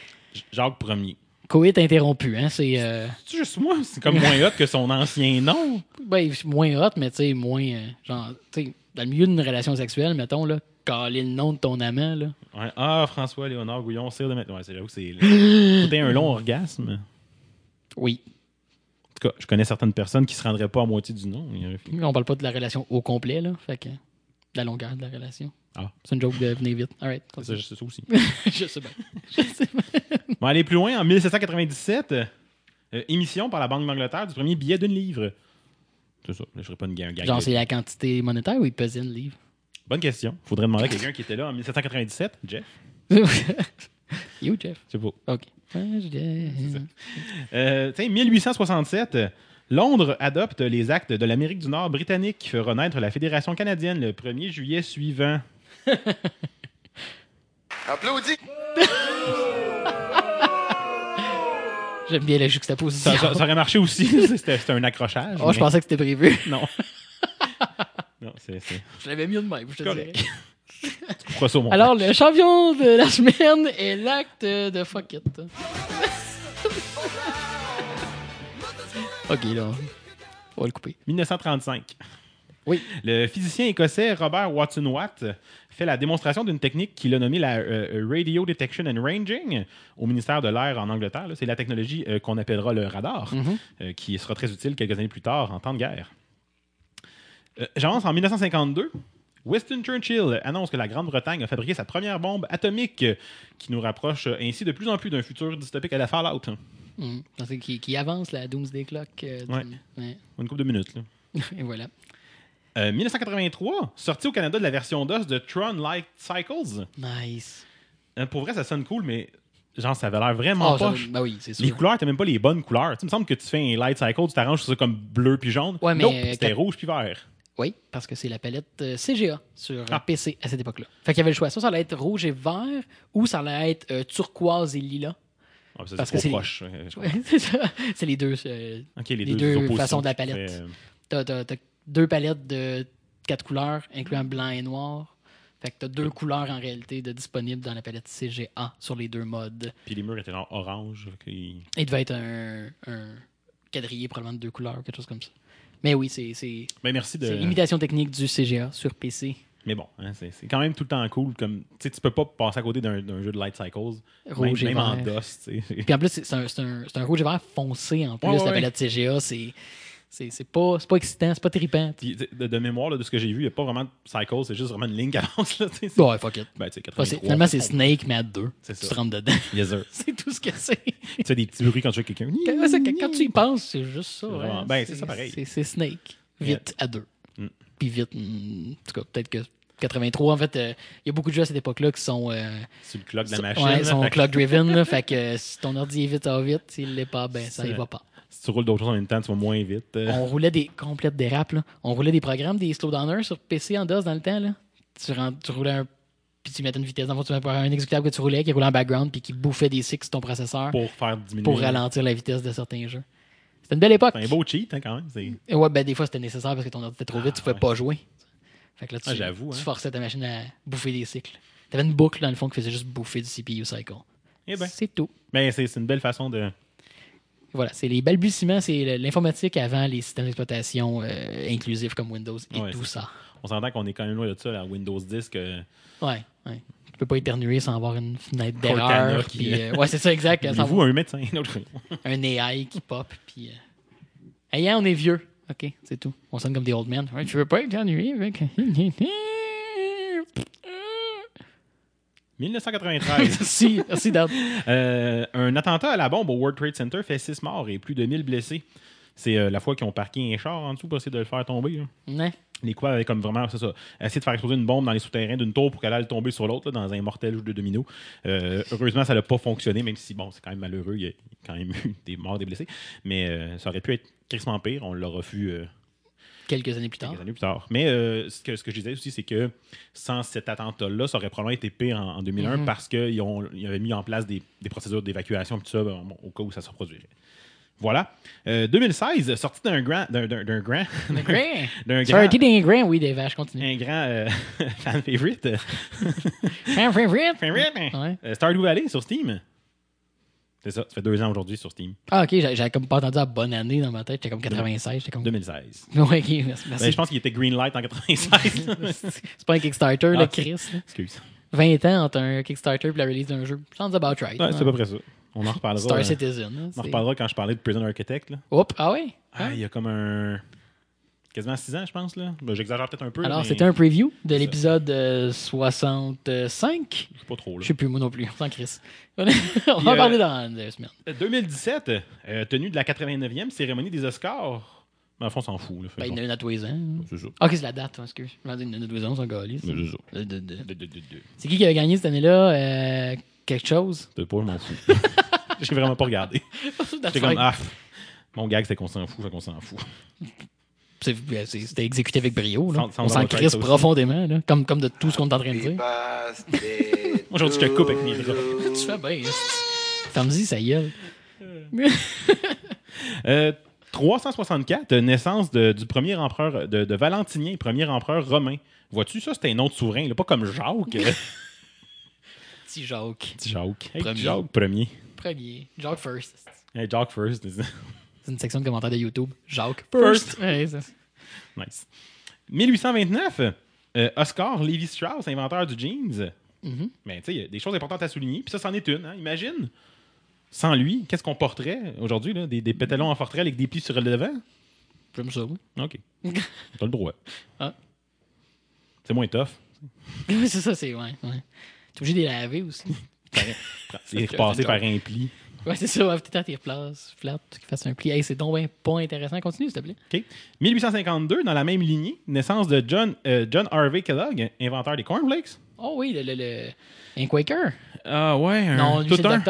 Jacques Ier. Coït interrompu, hein. C'est euh, C'est juste moi, c'est comme moins hot que son ancien nom. ben, c'est moins hot, mais tu sais, moins. euh, genre, tu sais, dans le milieu d'une relation sexuelle, mettons, là, caler le nom de ton amant, là. Ouais. Ah, François-Léonard Gouillon, sire de Matignon. Ouais, c'est j'avoue que c'est. C'était [laughs] un long orgasme. Oui. En tout cas, je connais certaines personnes qui se rendraient pas à moitié du nom. On parle pas de la relation au complet, là. Fait que. De La longueur de la relation. Ah. C'est une joke de venir vite. All right. Ça, c'est ça aussi. [laughs] je sais bien. Je sais bien. On va aller plus loin. En 1797, euh, émission par la Banque d'Angleterre du premier billet d'une livre. C'est ça. Je ferai pas une ga- un gag. Genre, c'est la quantité monétaire ou il pesait une livre? Bonne question. Faudrait demander à quelqu'un qui était là en 1797. Jeff? [laughs] you, Jeff. C'est beau. OK. Je- Euh, tiens, 1867. Londres adopte les actes de l'Amérique du Nord britannique qui fera naître la Fédération canadienne le 1er juillet suivant. [laughs] Applaudis. [laughs] J'aime bien la juxtaposition. Ça, ça- ça aurait marché aussi. [laughs] C'était c'était un accrochage. Oh, je pensais que c'était prévu. Non. non, c'est. c'est- Je l'avais mieux de même, je te Correct. dirais. Alors, le champion de la semaine est l'acte de fuck it. Ok, là. On va le couper. 1935. Oui. Le physicien écossais Robert Watson Watt fait la démonstration d'une technique qu'il a nommée la euh, Radio Detection and Ranging au ministère de l'Air en Angleterre. C'est la technologie euh, qu'on appellera le radar, Mhm. euh, qui sera très utile quelques années plus tard en temps de guerre. Euh, J'avance en 1952. Winston Churchill annonce que la Grande-Bretagne a fabriqué sa première bombe atomique, euh, qui nous rapproche euh, ainsi de plus en plus d'un futur dystopique à la Fallout. C'est Qui, qui avance la Doomsday Clock. euh, Ouais. ouais. Une couple de minutes. Là. [laughs] Et voilà. Euh, 1983, sortie au Canada de la version DOS de Tron Light Cycles. Nice. Euh, pour vrai, ça sonne cool, mais genre, ça avait l'air vraiment ça- poche. ben oui, sûr. Les couleurs, t'as même pas les bonnes couleurs. Tu me semble que tu fais un Light Cycle, tu t'arranges ça comme bleu puis jaune. Ouais, mais Nope, euh, c'était quand- rouge puis vert. Oui, parce que c'est la palette euh, CGA sur euh, Ah. PC à cette époque-là. Fait qu'il y avait le choix. Ça, ça allait être rouge et vert ou ça allait être euh, turquoise et lilas. Ah, ça, Parce c'est que trop c'est- proche. Ouais, [laughs] c'est les deux. euh, les, les deux, façons de la palette. fait, euh, t'as deux palettes de quatre couleurs, incluant blanc et noir. Fait que t'as deux couleurs en réalité de disponibles dans la palette CGA sur les deux modes. Puis les murs étaient genre orange. Il devait être un, un quadrillé probablement de deux couleurs, quelque chose comme ça. Mais oui, c'est, c'est, Ben, merci de. c'est l'imitation technique du CGA sur PC. Mais bon, hein, c'est c'est quand même tout le temps cool. Comme, tu peux pas passer à côté d'un d'un jeu de Light Cycles. Rouge même et même en. DOS. Puis en plus, c'est, un, c'est un- c'est un rouge et vert foncé en plus, Ouais, ouais, la palette CGA. C'est, c'est, c'est, pas, c'est pas excitant, c'est pas trippant. Puis, de, de mémoire, là, de ce que j'ai vu, il n'y a pas vraiment de Cycles, c'est juste vraiment une ligne qui [laughs] avance. Là. Ouais, fuck it. ben, tu sais, Enfin, 83, c'est- finalement, c'est Snake, mais à deux. C'est Tu ça. te rentres dedans. Yes, sir. [laughs] c'est tout ce que c'est. [laughs] tu fais des petits bruits quand tu fais quelqu'un. Quand, tu y penses, c'est juste ça. C'est ouais. vraiment- ben, c'est ça pareil. C'est, c'est Snake. Vite à deux. Mm. Puis vite, en tout cas, peut-être que 83, en fait, euh, il y a beaucoup de jeux à cette époque-là qui sont. euh, C'est le clock de la machine. ouais, là, sont fait que clock driven. là, fait que euh, [laughs] si ton ordi est vite, ça va vite. S'il l'est pas, ben ça y C'est- va pas. Si tu roules d'autres choses en même temps, tu vas moins vite. euh. On roulait des complètes dérapes. Là. On roulait des programmes, des slowdowners sur PC en DOS dans le temps. Là. Tu, rend- tu roulais un. Puis tu mettais une vitesse. Dans le fond, tu mettais un exécutable que tu roulais qui roulait en background puis qui bouffait des six sur ton processeur pour, pour faire diminuer. ralentir la vitesse de certains jeux. Une belle époque. C'est un beau cheat, hein, quand même. Et ouais, ben des fois c'était nécessaire parce que ton ordi était trop vite, tu pouvais ouais. pas jouer. Fait que là, tu, Ah, tu hein. forçais ta machine à bouffer des cycles. T'avais une boucle dans le fond qui faisait juste bouffer du CPU cycle. Eh ben, C'est tout. ben, c'est c'est une belle façon de. Voilà, c'est les balbutiements, c'est l'informatique avant les systèmes d'exploitation euh, inclusifs comme Windows et Ouais, tout ça. On s'entend qu'on est quand même loin de ça, la Windows 10. Que... Ouais, ouais. Tu peux pas éternuer sans avoir une fenêtre d'erreur. qui- puis, euh, ouais, c'est ça, exact. [laughs] sans avoir un médecin? Un AI qui pop. Puis, euh... Hey, hein, on est vieux. OK, c'est tout. On sonne comme des old men. Ouais, tu veux pas éternuer avec... 1993. merci, merci. Euh, un attentat à la bombe au World Trade Center fait 6 morts et plus de 1000 blessés. C'est euh, la fois qu'ils ont parqué un char en dessous pour essayer de le faire tomber. là. Ouais. Les coupables avaient comme vraiment, c'est ça, essayé de faire exploser une bombe dans les souterrains d'une tour pour qu'elle aille tomber sur l'autre, dans un mortel jeu de domino. Euh, heureusement, ça n'a pas fonctionné, même si, bon, c'est quand même malheureux, il y a quand même eu des morts, des blessés. Mais euh, ça aurait pu être crissement pire, on l'aura vu Quelques années plus tard. quelques années plus tard. Mais euh, ce, que, ce que je disais aussi, c'est que sans cet attentat-là, ça aurait probablement été pire en, en 2001 Mhm. parce qu'ils ils avaient mis en place des, des procédures d'évacuation tout ça bon, au cas où ça se reproduirait. Voilà. Euh, 2016, sorti d'un grand. D'un, d'un, d'un grand. [laughs] Grand. d'un grand. Sorry, des grand, oui, des vaches, continue. Un grand euh, [laughs] [laughs] fan favorite. Fan favorite? favorite. Ouais. Euh, Stardew Valley sur Steam. C'est ça, ça fait deux ans aujourd'hui sur Steam. Ah, ok, j'avais comme pas entendu la bonne année dans ma tête. J'étais comme 96. J'étais comme. 2016. Ouais, ok, merci. Ben, je pense qu'il était Greenlight en 96. C'est pas un Kickstarter, Ah, le Chris. là. Excuse. 20 ans entre un Kickstarter et la release d'un jeu. Sounds about right. Ouais, c'est à peu près ça. On en reparlera. Star euh, Citizen. hein, on en c'est- reparlera quand je parlais de Prison Architect. Là. Oups, ah ouais? Ah, il y a comme un. Quasiment 6 ans, je pense. là. Ben, J'exagère peut-être un peu. Alors, mais c'était un preview de l'épisode euh, 65. Je sais pas trop. Là. Je sais plus, moi non plus. Sans Chris. On [laughs] va en euh, parler dans deux semaines. 2017, euh, tenue de la 89e cérémonie des Oscars. Mais en fond, on s'en fout. Là, fait Ben, il y en a une à tous les ans. C'est ça. Ah, ok, c'est la date, hein, excuse. Je m'en dis, il y en a à tous les ans, c'est gars, Mais c'est C'est qui qui avait gagné cette année-là? Euh, quelque chose? Peut-être pas, je m'en fous. [laughs] J'ai vraiment pas regardé. J'étais comme, ah, mon gag, c'est qu'on s'en fout, fait qu'on s'en fout. Ben, C'était exécuté avec brio. Là. Sans- sans On s'en crisse profondément, là, comme, comme de tout ce qu'on est en train de dire. [laughs] Aujourd'hui, je te coupe avec mes bras. [laughs] tu fais bien. Ferme-y, ça gueule. Euh, 364, euh, naissance de- du premier empereur, de, de Valentinien, premier empereur romain. Vois-tu, ça, c'était un de souverain, là, pas comme Jacques. Petit Jacques. Petit Jacques. Hey, Premier. Jacques, premier. Premier. Jacques first. Hey, Jacques first. C'est une section de commentaires de YouTube. Jacques First. first. Ouais, ça. nice. 1829, euh, Oscar Levi Strauss, inventeur du jeans. Mhm. Mais tu sais, il y a des choses importantes à souligner. Puis ça, c'en est une. hein. Imagine, sans lui, qu'est-ce qu'on porterait aujourd'hui? là? Des, des pétalons en forterelle avec des plis sur le devant? J'aime ça, oui. OK. [laughs] T'as le droit. Ah. C'est moins tough. Oui, [laughs] c'est ça, c'est. Ouais, ouais. T'es obligé de les laver aussi. [laughs] [laughs] C'est repassé par un pli. ouais, c'est ça. Ouais, peut-être tes replaces, flat, qu'il fasse un pli. Hey, c'est donc ben pas intéressant. Continue, s'il te plaît. OK. 1852, dans la même lignée, naissance de John, euh, John Harvey Kellogg, inventeur des cornflakes. Oh oui, le, le, le... un Quaker. Ah ouais, un, Non, lui, tout un.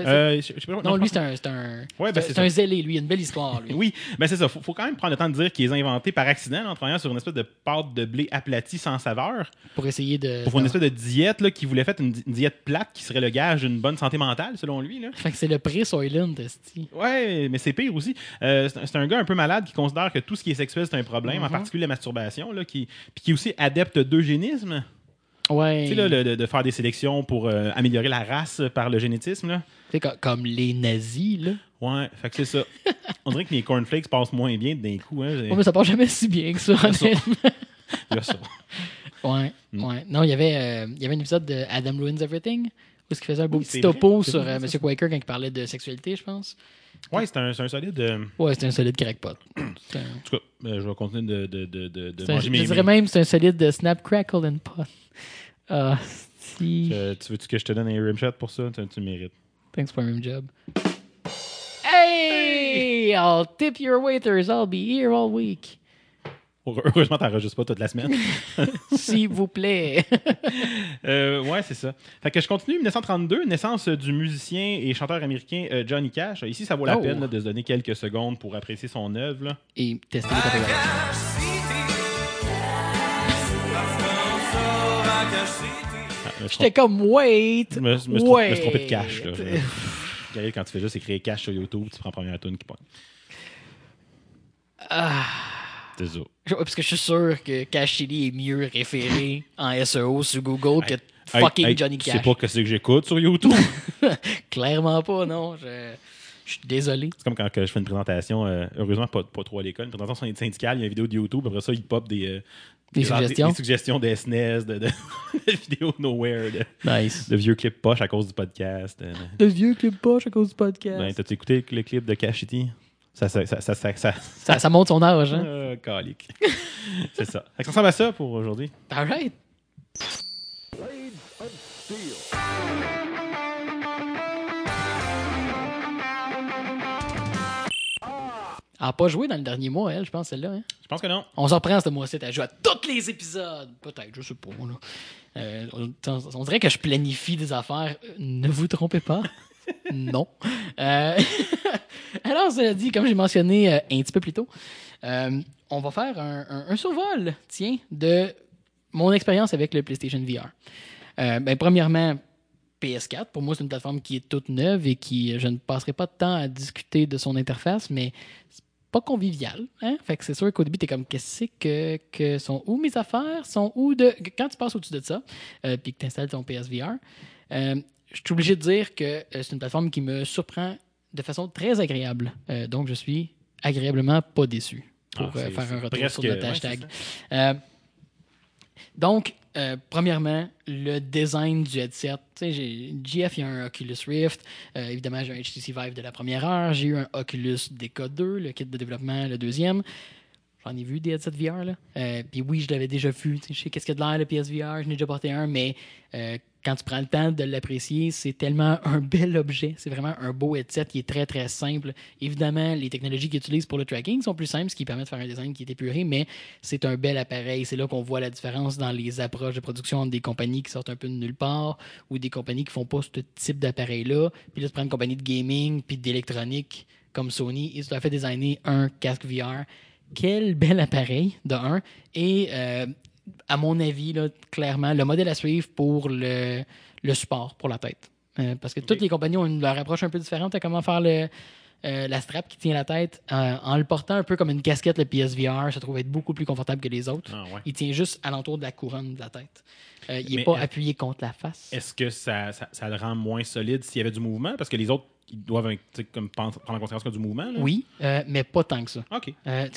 Euh, je- je sais pas- non, lui, c'est un, c'est un, Ouais, ben, un zélé, lui. Il a une belle histoire, lui. [laughs] Oui, mais c'est ça. Faut, faut quand même prendre le temps de dire qu'ils les ont inventés par accident en travaillant sur une espèce de pâte de blé aplatie sans saveur Pour essayer de. pour une espèce de diète là, qui voulait faire une, di- une diète plate qui serait le gage d'une bonne santé mentale, selon lui. Là. Fait que c'est le prix Soylent, esti. Ouais, mais c'est pire aussi. Euh, c'est un- gars un peu malade qui considère que tout ce qui est sexuel, c'est un problème, en Mhm. particulier la masturbation, là, qui, puis qui est aussi adepte d'eugénisme. Ouais. Tu sais, là, de, de faire des sélections pour euh, améliorer la race par le génétisme. Là. Tu sais, co- comme les nazis, là. Ouais, fait que c'est ça. [laughs] On dirait que mes cornflakes passent moins bien d'un coup. Hein. Ouais, mais ça passe jamais si bien que ça, honnêtement. [laughs] a ça. Ouais, Mm. ouais. Non, il y avait, euh, il y avait un épisode de Adam Ruins Everything où il faisait un beau Oui, petit c'est vrai, topo c'est sur euh. Monsieur Quaker quand il parlait de sexualité, je pense. Ouais, c'est un, c'est un solide. euh, Ouais, c'était un solide crackpot. C'est [clears throat] un- En tout cas, euh, je vais continuer de, de, de, de, c'est un- manger je mes. dirais même c'est un solide de Snap, Crackle and Pot. Ah, si. Euh, tu veux-tu que je te donne un rimshot pour ça? Tu, tu le mérites. Thanks for my job. Hey! I'll tip your waiters. I'll be here all week. Heureusement, t'enregistres pas toute la semaine. [laughs] [laughs] S'il vous plaît. Euh, ouais, c'est ça. Fait que je continue. 1932, naissance du musicien et chanteur américain euh, Johnny Cash. Ici, ça vaut la Oh. peine là, de se donner quelques secondes pour apprécier son œuvre. là. Et tester les catégories. J'étais comme, wait! Je me, me je me wait. suis trompé de cash. Là. Je- [laughs] quand tu fais juste écrire cash sur YouTube, tu prends la première tune qui pointe. Ah. C'est ça. Je- Parce que je suis sûr que Cash Chili est mieux référé [laughs] en SEO sur Google que Hey, fucking hey, Johnny Cash. sais pas que c'est que j'écoute sur YouTube. [laughs] Clairement pas, non. Je, je suis désolé. c'est comme quand que je fais une présentation, euh, heureusement pas, pas trop à l'école, une présentation syndicale, il y a une vidéo de YouTube, après ça, il pop des, euh, Des suggestions? Des, suggestions de SNES, de, de, [laughs] de vidéos nowhere, de, Nice. de vieux clips poches à cause du podcast. De vieux clip poche à cause du podcast. Ben, t'as-tu écouté le clip de Cash City? Ça, ça, ça, ça, ça, monte son âge, hein? [laughs] Euh, [laughs] c'est ça. Ça ressemble à ça pour aujourd'hui. Alright. Elle n'a pas joué dans le dernier mois, elle, je pense, celle-là. Hein? Je pense que non. On s'en reprend ce mois-ci. Elle joue à tous les épisodes. Peut-être, je sais pas. Là. Euh, on, on dirait que je planifie des affaires. Euh, Ne vous trompez pas. [laughs] non. Euh, [laughs] alors, cela dit, comme j'ai mentionné euh, un petit peu plus tôt, on va faire un, un- un survol, tiens, de mon expérience avec le PlayStation VR. Ben, premièrement, PS4, pour moi, c'est une plateforme qui est toute neuve et qui, je ne passerai pas de temps à discuter de son interface, mais pas convivial. Hein? Fait que c'est sûr qu'au début, tu es comme, qu'est-ce que, que sont où mes affaires? Sont où de. Quand tu passes au-dessus de ça, euh, puis que tu installes ton PSVR, euh, je suis obligé de dire que euh, c'est une plateforme qui me surprend de façon très agréable. Euh, donc, je suis agréablement pas déçu pour Ah, faire un retour sur notre hashtag. donc, euh, premièrement, le design du headset. GF, il y a un Oculus Rift. Euh, évidemment, j'ai un HTC Vive de la première heure. J'ai eu un Oculus DK2, le kit de développement, le deuxième. J'en ai vu des headsets VR. Euh, Puis oui, je l'avais déjà vu. Je sais qu'est-ce qu'il y a de l'air, le PSVR. Je n'ai déjà porté un, mais quand tu prends le temps de l'apprécier, c'est tellement un bel objet. C'est vraiment un beau headset qui est très, très simple. Évidemment, les technologies qu'ils utilisent pour le tracking sont plus simples, ce qui permet de faire un design qui est épuré, mais c'est un bel appareil. C'est là qu'on voit la différence dans les approches de production entre des compagnies qui sortent un peu de nulle part ou des compagnies qui font pas ce type d'appareil-là. Puis là, tu prends une compagnie de gaming puis d'électronique comme Sony, ils ont fait designer un casque VR. Quel bel appareil, de un. Et euh, à mon avis, là, clairement, le modèle à suivre pour le, le support pour la tête. Euh, parce que toutes les compagnies ont une, leur approche un peu différente à comment faire le, euh, la strap qui tient la tête. Euh, en le portant un peu comme une casquette, le PSVR, se trouve être beaucoup plus confortable que les autres. Ah, ouais. Il tient juste alentour de la couronne de la tête. Il n'est pas appuyé contre la face. Est-ce que ça, ça, ça le rend moins solide s'il y avait du mouvement? Parce que les autres, ils doivent comme, prendre en considération du mouvement. Là. Oui, mais pas tant que ça. OK.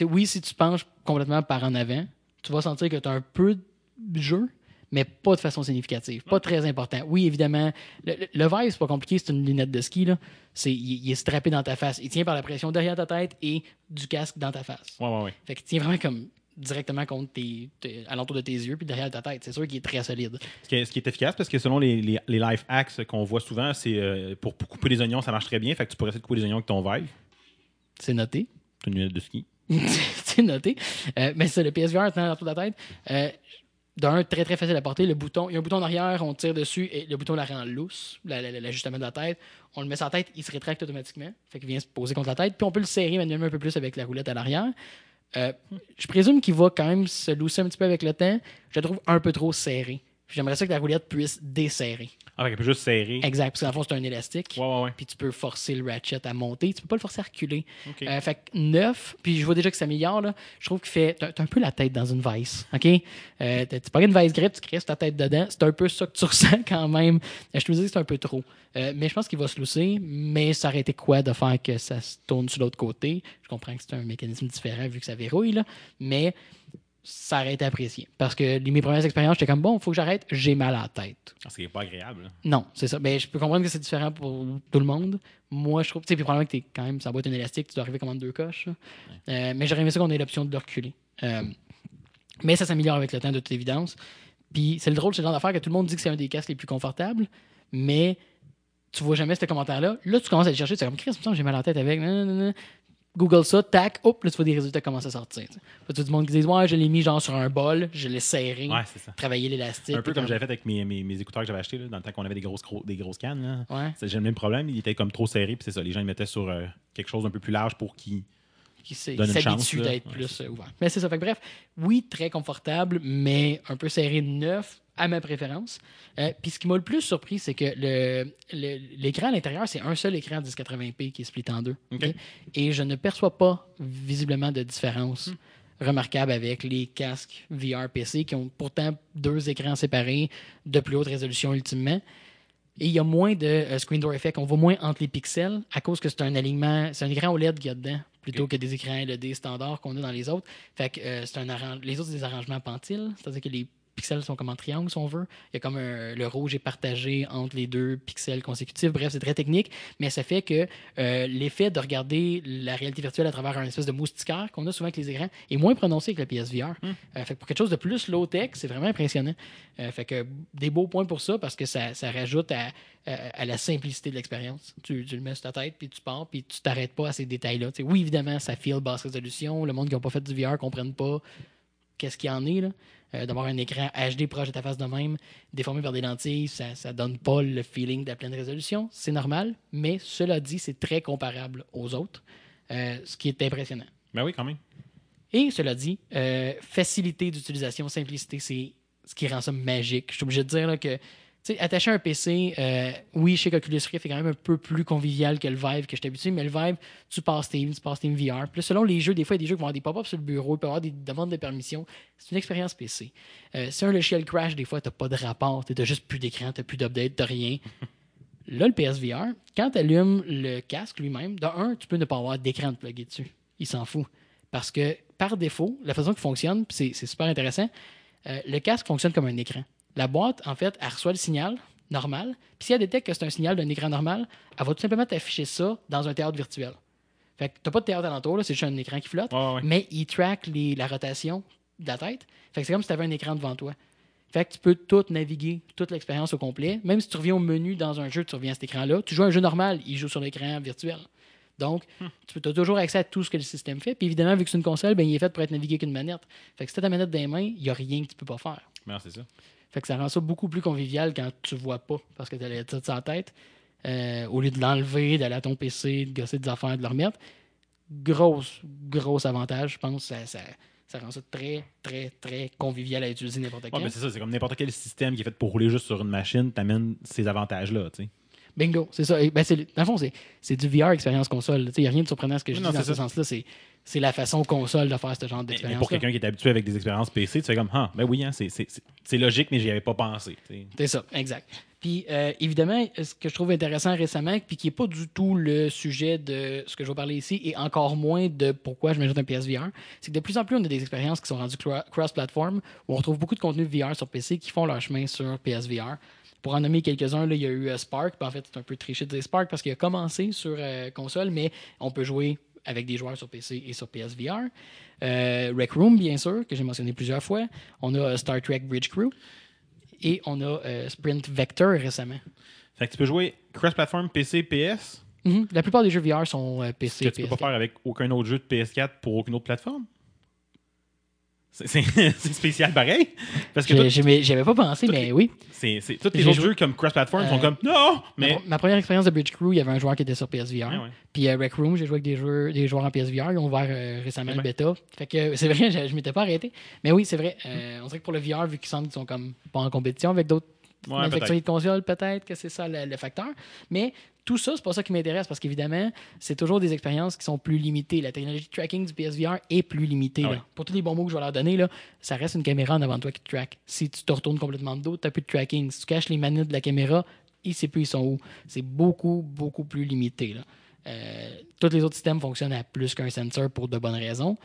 Oui, si tu penches complètement par en avant, tu vas sentir que tu as un peu de jeu, mais pas de façon significative. Pas très important. Oui, évidemment, le, le, le Vive, c'est pas compliqué, c'est une lunette de ski. Là. C'est, il, il est strappé dans ta face. Il tient par la pression derrière ta tête et du casque dans ta face. Ouais, ouais, ouais. Fait qu'il tient vraiment comme directement contre tes, tes- alentour de tes yeux puis derrière ta tête. C'est sûr qu'il est très solide. Ce qui, est, ce qui est efficace, parce que selon les, les, les life hacks qu'on voit souvent, c'est euh, pour, pour couper les oignons, ça marche très bien. Fait que tu pourrais essayer de couper les oignons avec ton Vive. C'est noté. C'est une lunette de ski. [laughs] c'est noté. Euh, mais c'est le PSVR tenant autour de la tête. Euh, d'un, très très facile à porter. Le bouton, il y a un bouton en arrière, on tire dessus et le bouton la rend la- l'ajustement de la tête. On le met sur la tête, il se rétracte automatiquement. Fait qu'il vient se poser contre la tête. Puis on peut le serrer manuellement un peu plus avec la roulette à l'arrière. Euh, je présume qu'il va quand même se lousser un petit peu avec le temps. Je le trouve un peu trop serré. J'aimerais ça que la roulette puisse desserrer. Ah, qu'elle peut juste serrer. Exact, parce qu'en fond, c'est un élastique. Ouais, ouais, ouais. Puis tu peux forcer le ratchet à monter. Tu peux pas le forcer à reculer. OK. Euh, fait que 9, puis je vois déjà que ça s'améliore. Là. Je trouve qu'il fait. T'as un peu la tête dans une vice. OK? Euh, tu prends une vice grip, tu crées ta tête dedans. C'est un peu ça que tu [laughs] ressens quand même. Euh, Je te dis que c'est un peu trop. Euh, mais je pense qu'il va se lousser. Mais ça aurait été quoi de faire que ça se tourne sur l'autre côté? Je comprends que c'est un mécanisme différent vu que ça verrouille. Là. Mais ça aurait été apprécié. Parce que les- mes premières expériences, j'étais comme bon, il faut que j'arrête, j'ai mal à la tête. Ah, c'est pas agréable. là. Non, c'est ça. Ben, je peux comprendre que c'est différent pour tout le monde. Moi, je trouve. Tu sais, puis probablement que t'es quand même, ça va être un élastique, tu dois arriver comme en deux coches. Euh, mais j'aurais aimé ça qu'on ait l'option de le reculer. Euh, mais ça s'améliore avec le temps, de toute évidence. Puis c'est le drôle, c'est le genre d'affaire que tout le monde dit que c'est un des casques les plus confortables, mais tu vois jamais ce commentaire-là. Là, tu commences à le chercher, tu es comme, Chris, que j'ai mal à la tête avec. nan, nan, nan. Google ça, tac, hop, là, tu vois des résultats commencer à sortir. tu as du monde qui dit, ouais, je l'ai mis genre sur un bol, je l'ai serré, Ouais, c'est ça. travaillé l'élastique. Un peu comme j'avais fait avec mes, mes, mes écouteurs que j'avais achetés là, dans le temps qu'on avait des grosses, gros- des grosses cannes. là. Ouais. C'est- J'ai le même problème. Il était comme trop serré. Puis c'est ça. Les gens ils mettaient sur euh, quelque chose d'un peu plus large pour qu'ils. Qui s'habitue d'être Ouais, plus ouvert. Mais c'est ça. Fait que bref, oui, très confortable, mais un peu serré de neuf à ma préférence. Euh, Puis ce qui m'a le plus surpris, c'est que le- l'écran à l'intérieur, c'est un seul écran 1080p qui est split en deux. Et je ne perçois pas visiblement de différence Hmm. remarquable avec les casques VR PC qui ont pourtant deux écrans séparés de plus haute résolution ultimement. Et il y a moins de euh, screen door effect. On voit moins entre les pixels à cause que c'est un alignement, c'est un écran OLED qu'il y a dedans plutôt que des écrans LED standards qu'on a dans les autres. Fait que euh, c'est un les autres, c'est des arrangements pentiles, c'est-à-dire que les pixels sont comme en triangle, si on veut. Il y a comme un- le rouge est partagé entre les deux pixels consécutifs. Bref, c'est très technique, mais ça fait que euh, l'effet de regarder la réalité virtuelle à travers un espèce de moustiquaire qu'on a souvent avec les écrans est moins prononcé que le PSVR. Euh, fait que pour quelque chose de plus low-tech, c'est vraiment impressionnant. Euh, fait que des beaux points pour ça parce que ça, ça rajoute à, à- à la simplicité de l'expérience. Tu, tu le mets sur ta tête, puis tu pars, puis tu t'arrêtes pas à ces détails-là. Oui, évidemment, ça file basse résolution. Le monde qui n'a pas fait du VR ne comprenne pas qu'est-ce qu'il y en est. là. Euh, D'avoir un écran HD proche de ta face de même, déformé par des lentilles, ça ne donne pas le feeling de la pleine résolution. C'est normal, mais cela dit, c'est très comparable aux autres, euh, ce qui est impressionnant. Ben oui, quand même. Et cela dit, euh, facilité d'utilisation, simplicité, c'est ce qui rend ça magique. Je suis obligé de dire là, que sais, attacher un PC, euh, oui, chez Oculus Rift est quand même un peu plus convivial que le Vive que je suis habitué, mais le Vive, tu passes Steam, tu passes Steam VR. Puis là, selon les jeux, des fois, il y a des jeux qui vont avoir des pop-ups sur le bureau, il peut y avoir des demandes de permission. C'est une expérience PC. Euh, si un logiciel crash, des fois, tu n'as pas de rapport, tu n'as juste plus d'écran, tu n'as plus d'update, tu rien. [laughs] Là, le PSVR, quand tu allumes le casque lui-même, de un, tu peux ne pas avoir d'écran de plugger dessus. Il s'en fout. Parce que, par défaut, la façon qu'il fonctionne, c'est super intéressant, euh, le casque fonctionne comme un écran. La boîte, en fait, elle reçoit le signal normal, puis si elle détecte que c'est un signal d'un écran normal, elle va tout simplement t'afficher ça dans un théâtre virtuel. Fait que t'as pas de théâtre alentour, c'est juste un écran qui flotte, mais il track les- la rotation de la tête. Fait que c'est comme si tu avais un écran devant toi. Fait que tu peux tout naviguer, toute l'expérience au complet. Même si tu reviens au menu dans un jeu, tu reviens à cet écran-là. Tu joues à un jeu normal, il joue sur l'écran virtuel. Donc, tu as toujours accès à tout ce que le système fait. Puis évidemment, vu que c'est une console, ben, il est fait pour être navigué qu'une manette. Fait que si tu as ta manette dans les mains, il n'y a rien que tu peux pas faire. C'est ça. Fait que ça rend ça beaucoup plus convivial quand tu vois pas, parce que tu as la tête sur la tête. Euh, au lieu de l'enlever, d'aller à ton PC, de gosser des affaires, de le remettre. Grosse, gros avantage, je pense. Ça, ça, ça rend ça très, très, très convivial à utiliser n'importe Ouais, quand. c'est ça. C'est comme n'importe quel système qui est fait pour rouler juste sur une machine, t'amènes ces avantages-là, tu sais. Bingo, c'est ça. Et ben, dans le fond, c'est, du VR expérience console. Il n'y a rien de surprenant à ce que je Non, dis dans ce sens-là. C'est, c'est la façon console de faire ce genre d'expérience. pour quelqu'un qui est habitué avec des expériences PC, tu fais comme, ah, ben oui, hein, c'est- logique, mais j'y avais pas pensé. C'est ça, exact. Puis euh, évidemment, ce que je trouve intéressant récemment, puis qui n'est pas du tout le sujet de ce que je vais parler ici, et encore moins de pourquoi je m'ajoute un PSVR, c'est que de plus en plus, on a des expériences qui sont rendues cro- cross-platform, où on retrouve beaucoup de contenu VR sur PC qui font leur chemin sur PSVR. Pour en nommer quelques-uns, il y a eu euh, Spark, puis en fait, c'est un peu triché de dire Spark parce qu'il a commencé sur euh, console, mais on peut jouer avec des joueurs sur PC et sur PSVR. Euh, Rec Room, bien sûr, que j'ai mentionné plusieurs fois. On a euh, Star Trek Bridge Crew. Et on a euh, Sprint Vector récemment. Fait que tu peux jouer cross-platform PC, PS, Mhm. La plupart des jeux VR sont euh, ce PC que tu peux pas PS4. faire avec aucun autre jeu de PS4 pour aucune autre plateforme? [laughs] C'est spécial pareil. Parce que J'avais pas pensé, mais les- oui. c'est tous les autres joué- jeux comme Cross Platform sont Euh, comme non, Ma, mais. ma première expérience de Bridge Crew, il y avait un joueur qui était sur PSVR. Ouais, ouais. Puis euh, Rec Room, j'ai joué avec des joueurs, des joueurs en PSVR. Ils ont ouvert euh, récemment Ouais. le bêta. Fait que [laughs] c'est vrai, je, je m'étais pas arrêté. Mais oui, c'est vrai. euh, on dirait que pour le VR, vu qu'ils semblent qu'ils sont comme pas en compétition avec d'autres manufacturiers de consoles, peut-être que c'est ça le, le facteur. Mais tout ça, c'est pas ça qui m'intéresse parce qu'évidemment, c'est toujours des expériences qui sont plus limitées. La technologie de tracking du PSVR est plus limitée. Ah là. Pour tous les bons mots que je vais leur donner, là, ça reste une caméra en avant de toi qui te track. Si tu te retournes complètement de dos, tu n'as plus de tracking. Si tu caches les manettes de la caméra, il sait plus ils sont où. C'est beaucoup, beaucoup plus limité. Là. Euh, tous les autres systèmes fonctionnent à plus qu'un sensor pour de bonnes raisons.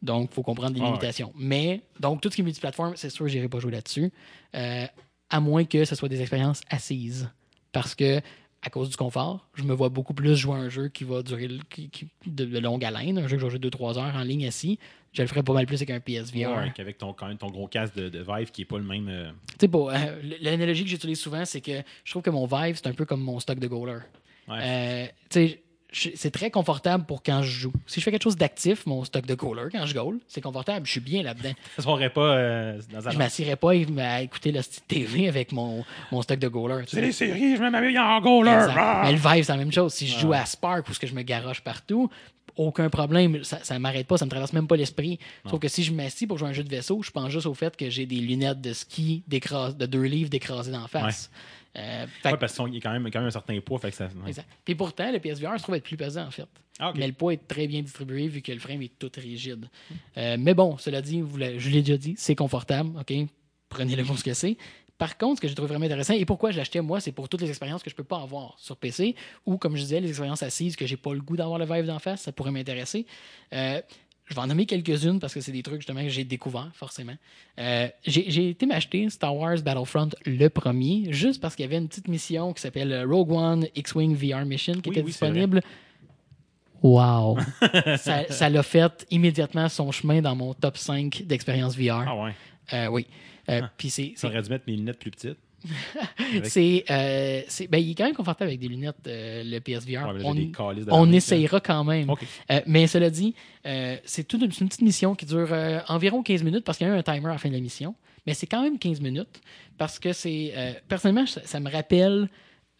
Donc, il faut comprendre les Ah ouais. limitations. Mais, donc, tout ce qui est multiplateforme, c'est sûr, je n'irai pas jouer là-dessus. Euh, à moins que ce soit des expériences assises. Parce que, à cause du confort, je me vois beaucoup plus jouer à un jeu qui va durer qui- qui- de, longue haleine, un jeu que je vais jouer 2-3 heures en ligne assis. Je le ferais pas mal plus avec un PSVR. Ouais, avec ton, quand même ton gros casque de, de Vive qui est pas le même. euh, Tu sais, bon, euh, l'analogie que j'utilise souvent, c'est que je trouve que mon Vive, c'est un peu comme mon stock de goaler. Ouais. Euh, tu sais, c'est très confortable pour quand je joue. Si je fais quelque chose d'actif, mon stock de goaler, quand je goal, c'est confortable. Je suis bien là-dedans. [laughs] Ça se ferait pas euh, dans un. Je m'assierais pas à écouter la TV avec mon, mon stock de goaler. C'est les séries, je me m'habille en goaler. Ah! Mais le c'est la même chose. Si je joue Ouais. à Spark ou ce que je me garoche partout, aucun problème. Ça, ça m'arrête pas, ça me traverse même pas l'esprit. Sauf que si je m'assis pour jouer à un jeu de vaisseau, je pense juste au fait que j'ai des lunettes de ski d'écras- de deux livres d'écrasées d'en face. Euh, Ouais, parce qu'il y a quand même, quand même un certain poids. Fait que ça, ouais. exact. Puis pourtant, le PSVR se trouve être plus pesant, en fait. Ah, ok. Mais le poids est très bien distribué vu que le frame est tout rigide. Euh, mais bon, cela dit, vous je l'ai déjà dit, c'est confortable. OK? Prenez-le pour ce que c'est. Par contre, ce que j'ai trouvé vraiment intéressant et pourquoi je l'achetais, moi, c'est pour toutes les expériences que je peux pas avoir sur PC ou, comme je disais, les expériences assises que j'ai pas le goût d'avoir le Vive d'en face, ça pourrait m'intéresser. Euh, je vais en nommer quelques-unes parce que c'est des trucs justement que j'ai découvert, forcément. Euh, j'ai été m'acheter Star Wars Battlefront le premier, juste parce qu'il y avait une petite mission qui s'appelle Rogue One X-Wing VR Mission qui Oui, était oui, disponible. Wow! [laughs] ça l'a fait immédiatement son chemin dans mon top 5 d'expérience VR. Ah ouais. Euh, oui. Euh, Puis c'est- Ça aurait dû mettre mes lunettes plus petites. C'est, euh, c'est- ben, il est quand même confortable avec des lunettes, euh, le PSVR. Ouais, on essayera quand même. Euh, mais cela dit, c'est toute une, petite mission qui dure environ 15 minutes parce qu'il y a eu un timer à la fin de la mission. Mais c'est quand même 15 minutes parce que c'est. personnellement, ça, ça me rappelle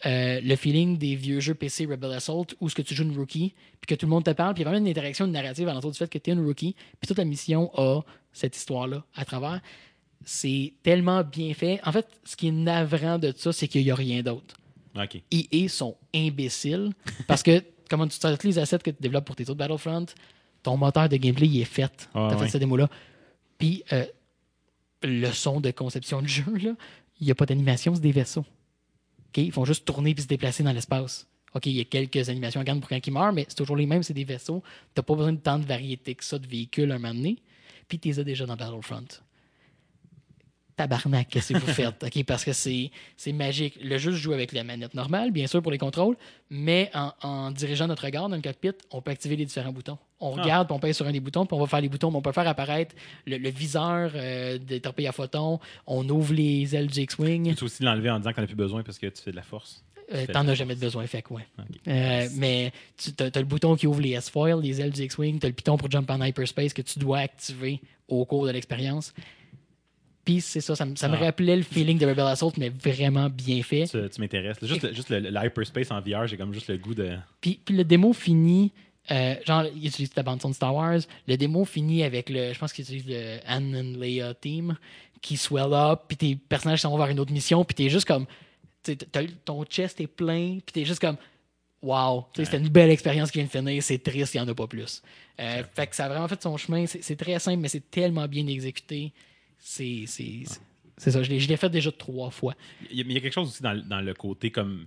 euh, le feeling des vieux jeux PC Rebel Assault où ce que tu joues une rookie, puis que tout le monde te parle, puis il y a vraiment une interaction, une narrative alentour du fait que tu es une rookie, puis toute la mission a cette histoire-là à travers. C'est tellement bien fait. En fait, ce qui est navrant de ça, c'est qu'il n'y a rien d'autre. OK. EA sont imbéciles parce que [laughs] comment tu utilises les assets que tu développes pour tes autres Battlefront, ton moteur de gameplay il est fait. Ah, tu as fait cette démo-là. Puis euh, le son de conception du [laughs] jeu, là, il n'y a pas d'animation, c'est des vaisseaux. OK? Ils font juste tourner puis se déplacer dans l'espace. OK, il y a quelques animations à gamme pour quand ils meurent, mais c'est toujours les mêmes, c'est des vaisseaux. Tu n'as pas besoin de tant de variété que ça de véhicules à un moment donné. Puis tu les as déjà dans Battlefront tabarnak, qu'est-ce que vous faites? OK, parce que c'est magique. Le jeu se joue avec la manette normale, bien sûr, pour les contrôles, mais en, en dirigeant notre regard dans le cockpit, on peut activer les différents boutons. On Ah. regarde, puis on pèse sur un des boutons, puis on va faire les boutons, mais on peut faire apparaître le, le viseur euh, des torpilles à photons, on ouvre les ailes du X-Wing. Tu peux aussi l'enlever en disant que t'en as plus besoin parce que tu fais de la force. Euh, T'en as jamais de besoin, fait ouais. Euh, mais tu as, le bouton qui ouvre les S-foils, les ailes du X-Wing, tu as le piton pour jump en hyperspace que tu dois activer au cours de l'expérience. Puis c'est ça, ça, me- Ah. rappelait le feeling de Rebel Assault, mais vraiment bien fait. Tu, tu m'intéresses. Juste, le- juste le, le hyperspace en VR, j'ai comme juste le goût de. Puis, puis le démo finit, euh, genre, il utilise la bande son de Star Wars. Le démo finit avec le, je pense qu'il utilise le Anne and Leia team qui swell up, puis tes personnages s'en vont vers une autre mission, puis t'es juste comme, ton chest est plein, puis t'es juste comme, wow, tu sais, c'était une belle expérience qui vient de finir, c'est triste, il n'y en a pas plus. Euh, fait que ça a vraiment fait son chemin, c'est très simple, mais c'est tellement bien exécuté. C'est c'est- ça, je l'ai fait déjà trois fois. Il y, a, mais il y a quelque chose aussi dans, le- dans le côté comme.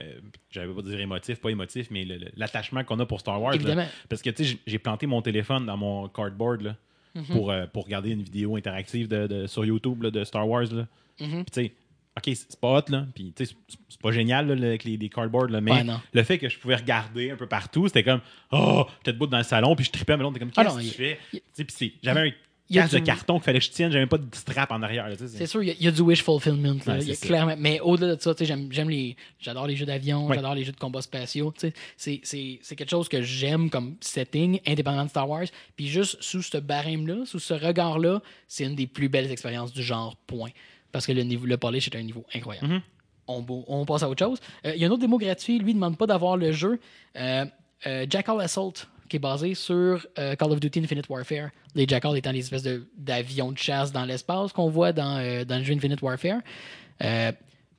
Euh, J'avais pas dire émotif, pas émotif, mais l'attachement qu'on a pour Star Wars. là. Parce que tu sais, j'ai- planté mon téléphone dans mon cardboard là, Mhm. pour, euh, pour regarder une vidéo interactive de, de- sur YouTube là, de Star Wars. Là. Mhm. Puis tu sais, ok, c'est pas hot, là. Puis tu sais, c'est- pas génial là, avec les, les cardboards, là, mais Ouais, le fait que je pouvais regarder un peu partout, c'était comme, oh, j'étais debout dans le salon, puis je tripais, mais l'autre, t'es comme, Ah qu'est-ce que fais? puis j'avais un. Il y a casse de du- carton qu'il fallait que je tienne. J'avais pas de strap en arrière. c'est- sûr, il y a- il y, a du wish fulfillment. Là. Ouais, y a clairement, mais au-delà de ça, j'aime, j'aime les, j'adore les jeux d'avion, Ouais. j'adore les jeux de combat spatiaux. C'est, c'est, c'est quelque chose que j'aime comme setting, indépendamment de Star Wars. Puis juste sous ce barème-là, sous ce regard-là, c'est une des plus belles expériences du genre, point. Parce que le, niveau, le polish est un niveau incroyable. Mhm. on, passe à autre chose. Euh, Il y a un autre démo gratuit. Lui, il ne demande pas d'avoir le jeu. Euh, euh, Jackal Assault, qui est basé sur euh, Call of Duty Infinite Warfare. Les Jackals étant les espèces d'avions de, chasse dans l'espace qu'on voit dans, euh, dans le jeu Infinite Warfare. Euh,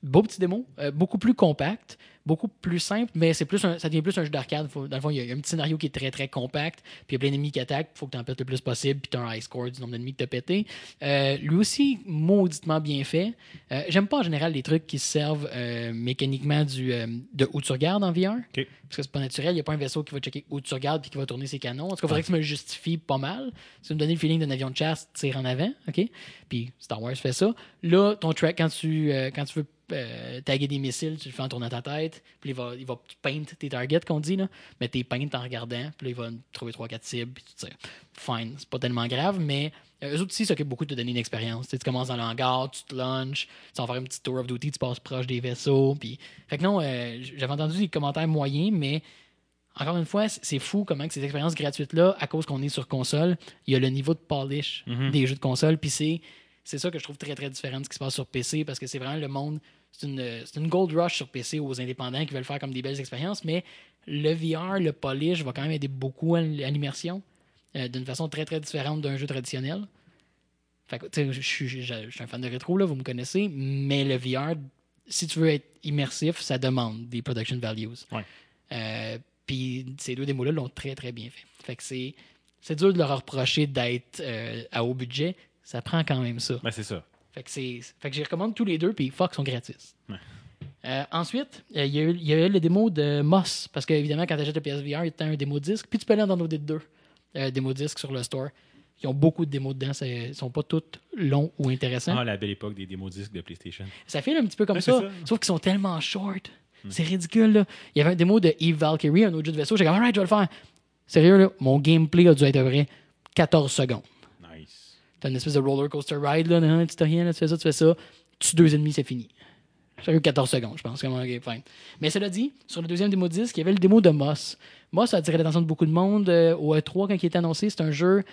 beau petit démo, euh, beaucoup plus compact, beaucoup plus simple, mais c'est plus un- ça devient plus un jeu d'arcade. Dans le fond, il y, a, il y a un petit scénario qui est très très compact, puis il y a plein d'ennemis qui attaquent, il faut que tu en pètes le plus possible, puis tu as un high score du nombre d'ennemis que tu as pété. Euh, lui aussi, mauditement bien fait. Euh, J'aime pas en général les trucs qui servent euh, mécaniquement du, de où tu regardes en VR, OK. parce que c'est pas naturel. Il n'y a pas un vaisseau qui va checker où tu regardes puis qui va tourner ses canons. En tout cas, il faudrait que tu me le justifies pas mal. Ça me donner le feeling d'un avion de chasse tire en avant, OK? Puis Star Wars fait ça. Là, ton track, quand tu, quand tu veux euh, taguer des missiles, tu le fais en tournant ta tête. Puis il va, il va paint tes targets, qu'on dit, là. Mais t'es paint en regardant. Puis là, il va trouver 3-4 cibles. Puis tu tires. Fine. C'est pas tellement grave, mais euh, eux autres aussi s'occupent beaucoup de te donner une expérience. Tu sais, commences dans le hangar, tu te lunches, tu vas faire un petit tour of duty, tu passes proche des vaisseaux. Puis... Fait que non, euh, j'avais entendu des commentaires moyens, mais encore une fois, c'est fou comment que ces expériences gratuites-là, à cause qu'on est sur console, il y a le niveau de polish Mhm. des jeux de console. Puis c'est c'est ça que je trouve très, très différent de ce qui se passe sur PC parce que c'est vraiment le monde. C'est une, c'est une gold rush sur PC aux indépendants qui veulent faire comme des belles expériences, mais le VR, le polish va quand même aider beaucoup à l'immersion euh, d'une façon très, très différente d'un jeu traditionnel. Fait que, je suis je- je suis un fan de rétro, là, vous me connaissez, mais le VR, si tu veux être immersif, ça demande des production values. Ouais. Euh, Puis ces deux démos-là l'ont très, très bien fait. Fait que c'est, c'est dur de leur reprocher d'être euh, à haut budget. Ça prend quand même ça. Ben, c'est ça. Fait que, c'est, fait que j'y recommande tous les deux, puis fuck, sont gratis. Ouais. Euh, ensuite, euh, il y, a eu- y a eu démo de Moss, parce qu'évidemment, quand tu achètes le PSVR, il y a un démo disque, puis tu peux aller en downloader deux euh, démos disques sur le store. Ils ont beaucoup de démos dedans, ils sont pas toutes longs ou intéressants. Ah, la belle époque des démos disques de PlayStation. Ça fait un petit peu comme Ouais, ça, sauf qu'ils sont tellement short. C'est ridicule, là. Il y avait un démo de Eve Valkyrie, un autre jeu de vaisseau. J'ai dit, alright, je vais le faire. Sérieux, là, mon gameplay a dû être à peu près 14 secondes. T'as une espèce de roller coaster ride, là, non, tu t'as rien, là, tu fais ça, tu fais ça. Tu deux ennemis, c'est fini. Sérieux, 14 secondes, je pense. Comme, ok, fine. Mais cela dit, sur le deuxième démo disque, il y avait le démo de Moss. Moss a attiré l'attention de beaucoup de monde euh, au E3 quand il était annoncé. C'est un jeu.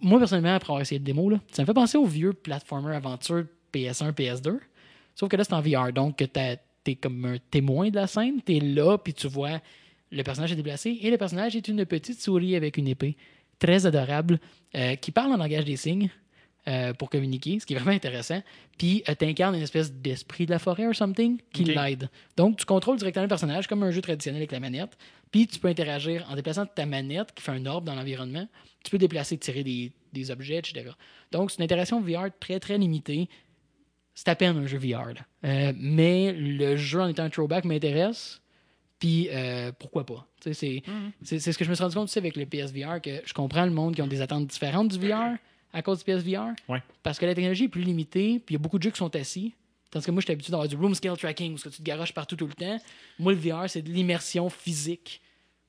Moi, personnellement, après avoir essayé le démo, ça me fait penser au vieux platformer aventure PS1, PS2. Sauf que là, c'est en VR. Donc, t'as- t'es comme un témoin de la scène. T'es là, puis tu vois le personnage est déplacé. Et le personnage est une petite souris avec une épée. Très adorable. Euh, qui parle en langage des signes euh, pour communiquer, ce qui est vraiment intéressant. Puis, euh, t'incarnes une espèce d'esprit de la forêt or something qui Ok. l'aide. Donc, tu contrôles directement le personnage comme un jeu traditionnel avec la manette. Puis, tu peux interagir en déplaçant ta manette qui fait un orbe dans l'environnement. Tu peux déplacer, tirer des, des objets, etc. Donc, c'est une interaction VR très, très limitée. C'est à peine un jeu VR. là. Euh, mais le jeu en étant un throwback m'intéresse. Puis euh, pourquoi pas? C'est c'est- c'est ce que je me suis rendu compte aussi avec le PSVR, que je comprends le monde qui ont des attentes différentes du VR à cause du PSVR. Ouais. Parce que la technologie est plus limitée, puis il y a beaucoup de jeux qui sont assis. Tandis que moi, j'étais habitué d'avoir du room scale tracking, où ce que tu te garoches partout tout le temps. Moi, le VR, c'est de l'immersion physique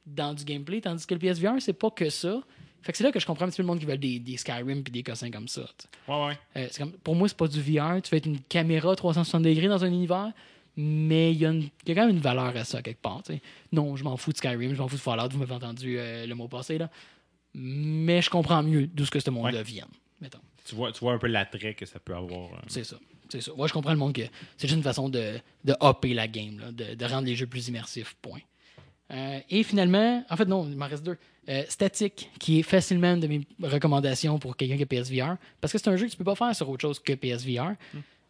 dans du gameplay, tandis que le PSVR, c'est pas que ça. Fait que c'est là que je comprends un petit peu le monde qui veut des, des Skyrim puis des cossins comme ça. Ouais, ouais. Euh, c'est comme, pour moi, c'est pas du VR. Tu fais être une caméra 360 degrés dans un univers, mais il y, a y quand même une valeur à ça quelque part. Non, je m'en fous de Skyrim, je m'en fous de Fallout, vous m'avez entendu euh, le mot passé. là. Mais je comprends mieux d'où ce que ce monde-là Ouais. vient. Mettons. Tu vois, tu vois un peu l'attrait que ça peut avoir. euh. C'est ça. C'est ça. Moi, je comprends le monde que c'est juste une façon de, de hopper la game, là, de, de rendre les jeux plus immersifs. Point. Euh, et finalement, en fait, non, il m'en reste deux. Euh, Static, qui est facilement une de mes recommandations pour quelqu'un qui a PSVR, parce que c'est un jeu que tu peux pas faire sur autre chose que PSVR.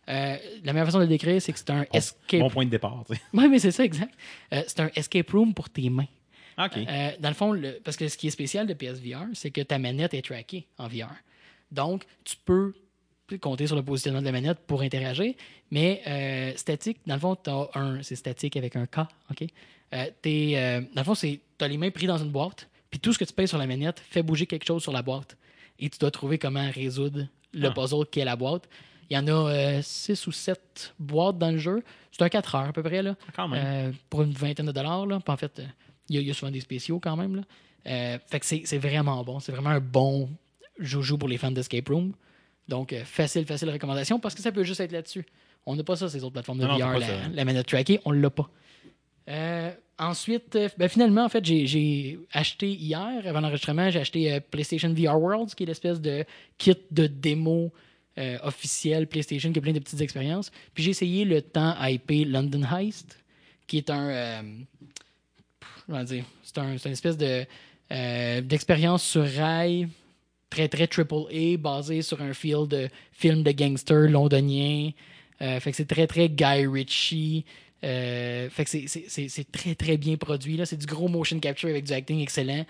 Euh, la meilleure façon de le décrire, c'est que c'est un escape. Bon point de départ, tu. Oui, mais c'est ça, exact. Euh, c'est un escape room pour tes mains. OK. Euh, dans le fond, le- parce que ce qui est spécial de PSVR, c'est que ta manette est trackée en VR. Donc, tu peux compter sur le positionnement de la manette pour interagir, mais statique, dans le fond, t'as un, c'est statique avec un K, OK? Dans le fond, c'est, t'as les mains prises dans une boîte, puis tout ce que tu payes sur la manette fait bouger quelque chose sur la boîte. Et tu dois trouver comment résoudre le Ah. puzzle qui est la boîte. Il y en a 6 ou 7 boîtes dans le jeu. C'est un 4 heures à peu près, là. Quand même. Euh, pour une vingtaine de dollars. Là. Puis en fait, euh, il y, a- il y a souvent des spéciaux quand même. Là. Euh, fait que c'est vraiment bon. C'est vraiment un bon joujou pour les fans d'Escape Room. Donc, euh, facile, facile recommandation parce que ça peut juste être là-dessus. On n'a pas ça, ces autres plateformes de Non, VR, la, la manette trackée, on l'a pas. Euh, ensuite, euh, ben, finalement, en fait, j'ai- acheté hier, avant l'enregistrement, j'ai acheté euh, PlayStation VR Worlds, qui est l'espèce de kit de démo euh, officiel PlayStation qui a plein de petites expériences. Puis j'ai essayé le temps hypé London Heist, qui est un. euh, comment dire C'est un, une espèce de euh, d'expérience sur rail très très triple A basé sur un feel de film de gangster londonien. Euh, fait que c'est très très Guy Ritchie. Fait que c'est très très bien produit. là. C'est du gros motion capture avec du acting excellent.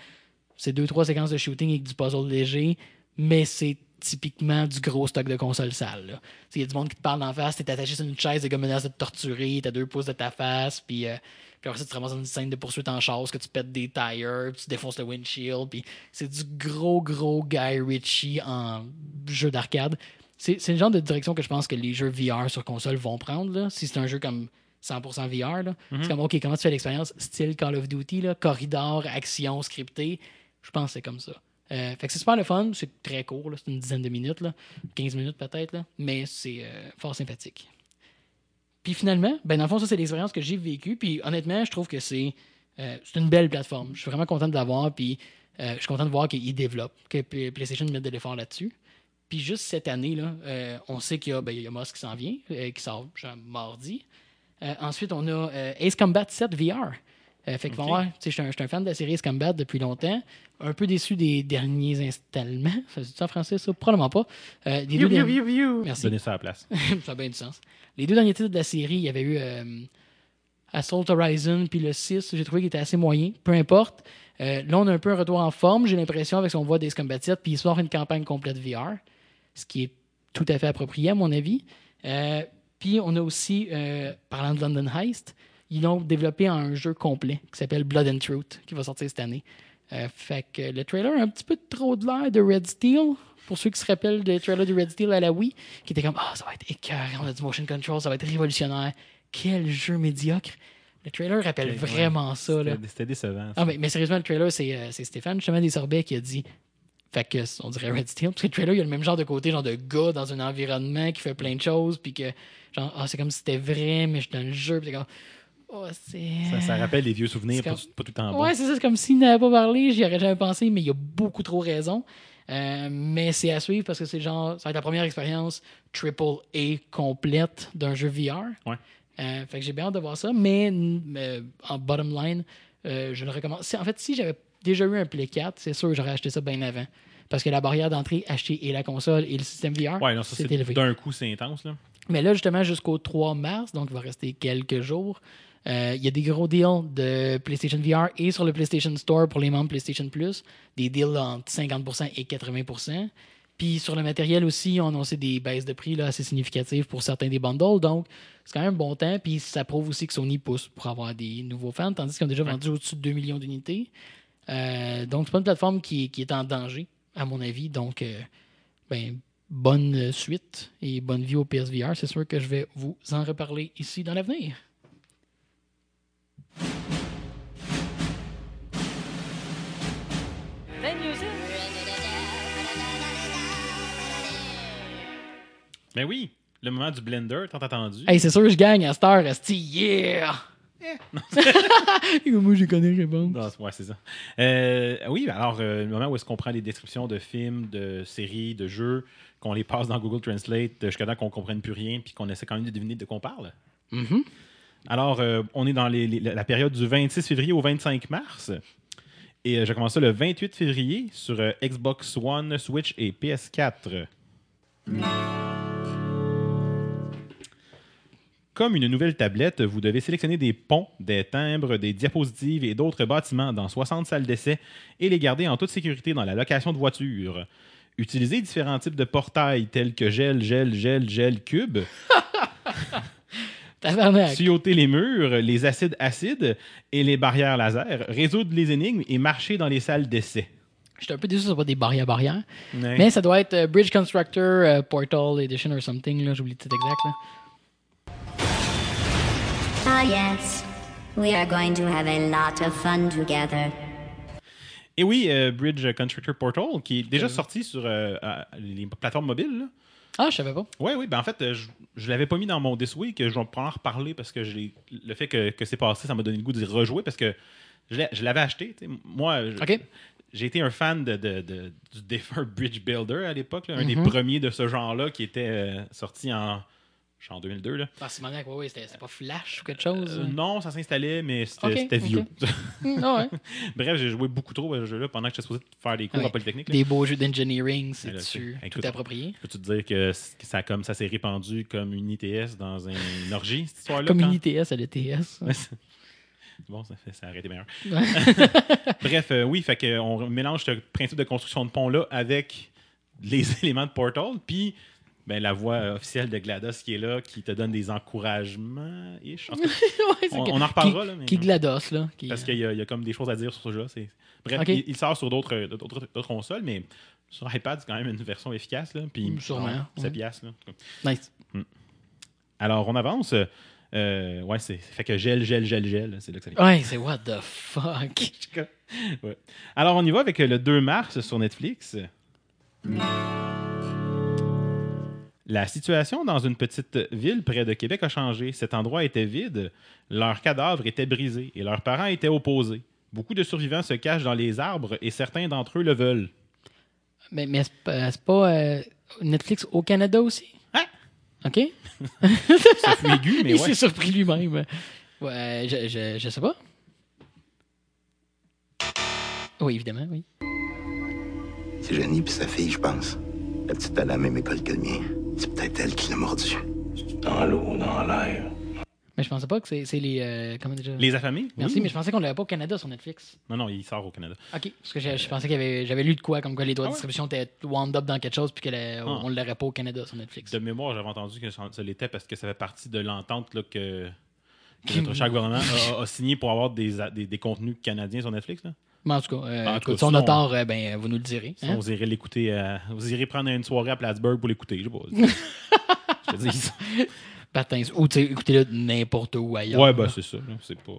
C'est deux trois séquences de shooting avec du puzzle léger, mais c'est typiquement du gros stock de console sale. Il y a du monde qui te parle en face, t'es attaché sur une chaise, des gars menacent de te torturer, t'as deux pouces de ta face, puis euh, puis après ça, tu te ramasses dans une scène de poursuite en chasse, que tu pètes des tires, puis tu défonces le windshield, puis c'est du gros, gros Guy Ritchie en jeu d'arcade. C'est c'est le genre de direction que je pense que les jeux VR sur console vont prendre, là, si c'est un jeu comme 100% VR. là. C'est comme, OK, comment tu fais l'expérience? Style Call of Duty, là, corridor, action, scripté? Je pense que c'est comme ça. Euh, fait que c'est super le fun, c'est très court, c'est une dizaine de minutes, là, 15 minutes peut-être, mais c'est euh, fort sympathique. Puis finalement, ben dans le fond, ça, c'est l'expérience que j'ai vécue. Puis honnêtement, je trouve que c'est euh, une belle plateforme. Je suis vraiment content de l'avoir. Puis je suis content de voir qu'ils développent, que PlayStation met de l'effort là-dessus. Puis juste cette année, là, on sait qu'il y a, ben, y a Moss qui s'en vient, qui sort genre mardi. Ensuite, on a Ace Combat 7 VR. Euh, fait que Ok. vont voir, tu sais, je suis un- fan de la série Ace Combat depuis longtemps. Un peu déçu des derniers installements. [laughs] Ça se dit en français, ça? Probablement pas. Euh, des deux derniers- Merci. Donner ça à la place. [laughs] ça a bien du sens. Les deux derniers titres de la série, il y avait eu euh, Assault Horizon puis le 6, j'ai trouvé qu'il était assez moyen. Peu importe. Euh, là, on a un peu un retour en forme, j'ai l'impression, avec son voix des Combat 7, puis il sort une campagne complète VR, ce qui est tout à fait approprié, à mon avis. Euh, puis on a aussi, euh, parlant de London Heist, ils l'ont développé un jeu complet qui s'appelle Blood and Truth, qui va sortir cette année. Euh, fait que le trailer a un petit peu trop de l'air de Red Steel. Pour ceux qui se rappellent des trailers de Red Steel à la Wii, qui était comme Ah, ça va être écœurant, on a du motion control, ça va être révolutionnaire. Quel jeu médiocre. Le trailer rappelle Ouais, vraiment ça. C'était décevant. ça. Ah, mais, mais sérieusement, le trailer, c'est euh, Stéphane, justement, des Sorbets, qui a dit. Fait que, on dirait Red Steel. Parce que le trailer, il y a le même genre de côté, genre de gars dans un environnement qui fait plein de choses, puis que, genre, ah, c'est comme si c'était vrai, mais je suis dans le jeu, puis c'est comme. Oh. Ça, ça rappelle des vieux souvenirs, pas, comme- pas tout le temps. Ouais, c'est ça, c'est comme s'il n'avait pas parlé, j'y aurais jamais pensé, mais il a beaucoup trop raison. Euh, mais c'est à suivre parce que c'est genre, ça va être la première expérience triple A complète d'un jeu VR. Ouais. Euh, fait que j'ai bien hâte de voir ça, mais euh, en bottom line, euh, je le recommande. En fait, si j'avais déjà eu un Play 4, c'est sûr que j'aurais acheté ça bien avant. Parce que la barrière d'entrée, acheter et la console et le système VR, Ouais, non, ça, c'est élevé. d'un coup, c'est intense. Là. Mais là, justement, jusqu'au 3 mars, donc il va rester quelques jours, euh, il y a des gros deals de PlayStation VR et sur le PlayStation Store pour les membres PlayStation Plus, des deals entre 50% et 80%. Puis sur le matériel aussi, on a annoncé des baisses de prix là, assez significatives pour certains des bundles. Donc, c'est quand même un bon temps. Puis ça prouve aussi que Sony pousse pour avoir des nouveaux fans, tandis qu'ils ont déjà vendu au-dessus de 2 millions d'unités. Euh, donc, c'est pas une plateforme qui, qui est en danger, à mon avis. Donc, euh, ben, bonne euh, suite et bonne vie au PSVR. C'est sûr que je vais vous en reparler ici dans l'avenir. Ben oui, le moment du blender, tant attendu. Hey, c'est sûr, je gagne à cette heure, esti, yeah! [laughs] Moi, je connais réponse. Non, ouais, c'est ça. Euh, oui, alors, euh, le moment où est-ce qu'on prend les descriptions de films, de séries, de jeux, qu'on les passe dans Google Translate euh, jusqu'à temps qu'on comprenne plus rien, puis qu'on essaie quand même de deviner de quoi on parle. Mhm. Alors, euh, on est dans les- les- la période du 26 février au 25 mars. Et je commence ça le 28 février sur Xbox One, Switch et PS4. Comme une nouvelle tablette, vous devez sélectionner des ponts, des timbres, des diapositives et d'autres bâtiments dans 60 salles d'essai et les garder en toute sécurité dans la location de voitures. Utilisez différents types de portails tels que gel, gel, gel, gel, cube. [laughs] Tuyauter les murs, les acides acides et les barrières laser, résoudre les énigmes et marcher dans les salles d'essai. J'étais un peu déçu soit pas des barrières barrières. Ouais. Mais ça doit être euh, Bridge Constructor euh, Portal Edition or something. là, J'oublie le titre exact. Là. Yes. We are going to have a lot of fun together. Et oui, euh, Bridge Constructor Portal, qui est déjà Euh. sorti sur euh, les plateformes mobiles. là. Ah, je savais pas. Oui, oui. Ben en fait, euh, je, je l'avais pas mis dans mon This Week. Je vais en reparler parce que le fait que, que c'est passé, ça m'a donné le goût d'y rejouer parce que je l'avais acheté. tu sais. Moi, je- OK. j'ai été un fan de, de- de- du défunt Bridge Builder à l'époque, là, un des Mhm. premiers de ce genre-là qui était euh, sorti en, je suis en 2002. Là. Ah, ouais, c'était c'était pas Flash ou quelque chose. Euh, non, ça s'installait, mais c'était vieux. Hum, [laughs] ah ouais. [laughs] Bref, j'ai joué beaucoup trop à ce jeu-là pendant que j'étais supposé faire des cours Ouais. à Polytechnique. là. Des beaux jeux d'engineering, Ouais, c'est là, tu c'est- tout approprié. Peux-tu te dire que, ça, comme, ça s'est répandu comme une ITS dans un- une [laughs] orgie, cette histoire-là? Comme quand- une ITS à l'ETS. Ouais, c'est- bon, ça, fait, ça aurait été meilleur. Bref, euh, oui, fait que on mélange ce principe de construction de pont-là avec les éléments de Portal, puis ben, la voix officielle de GLaDOS qui est là, qui te donne des encouragements. ish. En tout cas, [laughs] Ouais, c'est on, en reparlera. Qui, là, mais- qui GLaDOS, là. Qui, Parce qu'il y, a- il y a comme des choses à dire sur ce c'est- Bref, il, il sort sur d'autres consoles, mais sur iPad, c'est quand même une version efficace. Là, puis, Mm, sûrement, bon, ouais. 7 piastres, là. Nice. Alors, on avance. Euh, ouais, c'est fait que gel, gel, gel, gel. C'est là que ça vient. Ouais, c'est what the fuck. [laughs] Ouais. Alors, on y va avec le 2 mars sur Netflix. La situation dans une petite ville près de Québec a changé. Cet endroit était vide, leurs cadavres étaient brisés et leurs parents étaient opposés. Beaucoup de survivants se cachent dans les arbres et certains d'entre eux le veulent. Mais, mais c'est pas, euh, Netflix au Canada aussi? Hein? OK? [laughs] Aigu, mais Il ouais. s'est surpris lui-même. Ouais, je, je, je sais pas. Oui, évidemment, oui. C'est Jenny puis sa fille, je pense. La petite à la même école que le mien. C'est peut-être elle qui l'a mordu. Dans l'eau, dans l'air. Mais je pensais pas que c'est les. euh, comment déjà? Les affamés? Merci, Oui. mais je pensais qu'on l'avait pas au Canada sur Netflix. Non, non, il sort au Canada. OK. Parce que je, je pensais avait. J'avais lu de quoi, comme quoi les droits Ah de ouais? distribution étaient wound up dans quelque chose, puis qu'on Ah. on l'aurait pas au Canada sur Netflix. De mémoire, j'avais entendu que ça l'était parce que ça fait partie de l'entente que, que notre cher gouvernement a, a- a signé pour avoir des, a- des, des contenus canadiens sur Netflix. Là. Mais en tout cas, euh, En tout cas, si on a tort, euh, ben, vous nous le direz. Hein? vous irez l'écouter. à- vous irez prendre une soirée à Plattsburgh pour l'écouter. Je sais pas. [laughs] Je te dis. Patins. Ou écoutez-le n'importe où ailleurs. Ouais, bah c'est ça. C'est pas.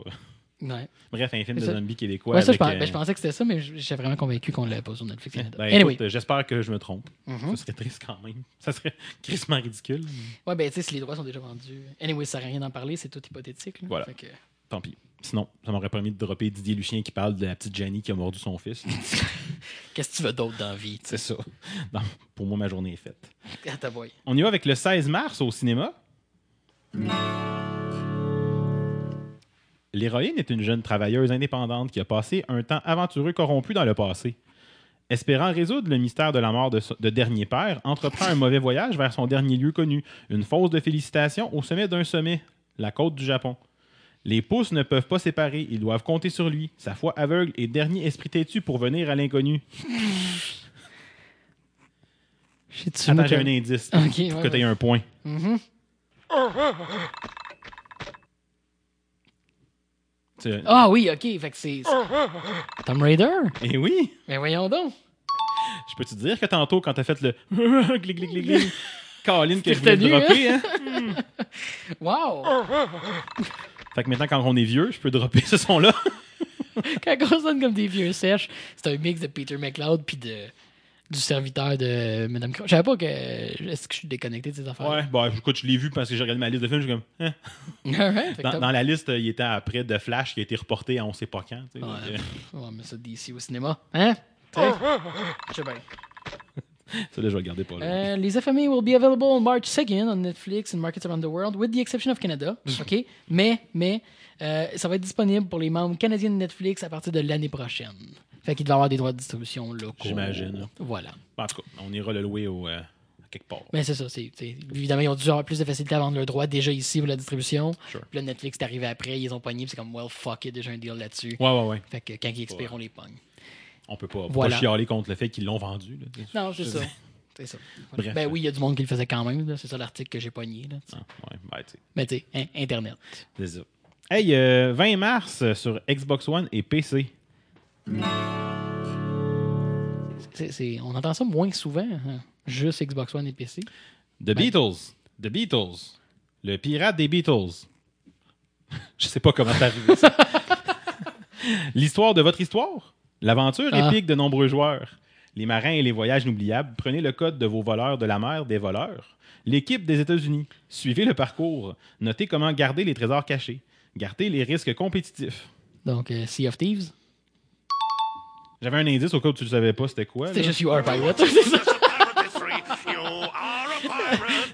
Ouais. Bref, un film de zombies québécois. Ouais, ça, je, pense- euh, ben, je pensais que c'était ça, mais j'étais vraiment convaincu qu'on l'avait pas sur Netflix Canada. ben, anyway. j'espère que je me trompe. Mhm. Ça serait triste quand même. Ça serait [laughs] crissement ridicule. Ouais, ben, tu sais, si les droits sont déjà vendus. Anyway, ça sert à rien d'en parler, c'est tout hypothétique. là. Voilà. Fait que- Tant pis. Sinon, ça m'aurait permis de dropper Didier Lucien qui parle de la petite Jenny qui a mordu son fils. [laughs] Qu'est-ce que tu veux d'autre dans la vie? C'est ça. Non, pour moi, ma journée est faite. Ah. On y va avec le 16 mars au cinéma. L'héroïne est une jeune travailleuse indépendante qui a passé un temps aventureux corrompu dans le passé. Espérant résoudre le mystère de la mort de, de dernier père, entreprend un mauvais voyage vers son dernier lieu connu, une fosse de félicitations au sommet d'un sommet, la côte du Japon. Les pouces ne peuvent pas séparer, ils doivent compter sur lui, sa foi aveugle et dernier esprit têtu pour venir à l'inconnu. [laughs] Attends, j'ai un indice Ok, pour ouais, que tu aies un point. Mhm. Tu- Ah oui, ok. Fait que c'est. Tom Raider? Eh oui! Mais voyons donc. Je peux te dire que tantôt, quand t'as fait le clic, clic, clic, clic, Caroline que T'es je voulais retenu, dropper, hein? [laughs] Wow! Fait que maintenant, quand on est vieux, je peux dropper ce son-là. [laughs] Quand on sonne comme des vieux sèches, c'est un mix de Peter McLeod puis de, du serviteur de Madame Crow. Je savais pas que. Est-ce que je suis déconnecté de ces affaires? Ouais, bon, écoute, je l'ai vu parce que j'ai regardé ma liste de films, je suis comme. hein? [laughs] Alright, Dans, la liste, il était après de Flash qui a été reporté à on sait pas quand. tu sais. Ouais. Donc, Ouais, mais ça, DC au cinéma. Hein? Tu sais? Je sais bien. Euh, ça, là, je vais le garder pas là. Euh, les FME will be available on March 2nd on Netflix and markets around the world, with the exception of Canada. [laughs] OK? Mais, mais, euh, ça va être disponible pour les membres canadiens de Netflix à partir de l'année prochaine. Fait qu'il va y avoir des droits de distribution locaux. J'imagine, là. Voilà. En tout cas, on ira le louer au, euh, à quelque part. Mais c'est ça. c'est évidemment, ils ont dû avoir plus de facilité à vendre leurs droits déjà ici pour la distribution. Sure. Puis là, Netflix est arrivé après, ils ont pogné, puis c'est comme, well, fuck it, déjà un deal là-dessus. Ouais, ouais, ouais. Fait que quand ils expirent, on les pogne. On peut pas, Voilà. pas chialer contre le fait qu'ils l'ont vendu. là. Non, c'est ça. [laughs] C'est ça. Bref. Ben oui, il y a du monde qui le faisait quand même. C'est ça l'article que j'ai pogné. Là. Ah, ouais, ben, tu sais, Mais tu sais, hein, Internet. c'est ça. Hey, euh, 20 mars euh, sur Xbox One et PC. On entend ça moins souvent. hein. Juste Xbox One et PC. The Beatles. The Beatles. Le pirate des Beatles. [laughs] Je sais pas comment c'est arrivé ça. [laughs] L'histoire de votre histoire? L'aventure Ah. épique de nombreux joueurs. Les marins et les voyages inoubliables. Prenez le code de vos voleurs de la mer des voleurs. L'équipe des États-Unis. Suivez le parcours. Notez comment garder les trésors cachés. Gardez les risques compétitifs. Donc, euh, Sea of Thieves? J'avais un indice au cas où tu ne savais pas c'était quoi. C'était juste You Are a Pirate. [laughs] [laughs] C'est ça.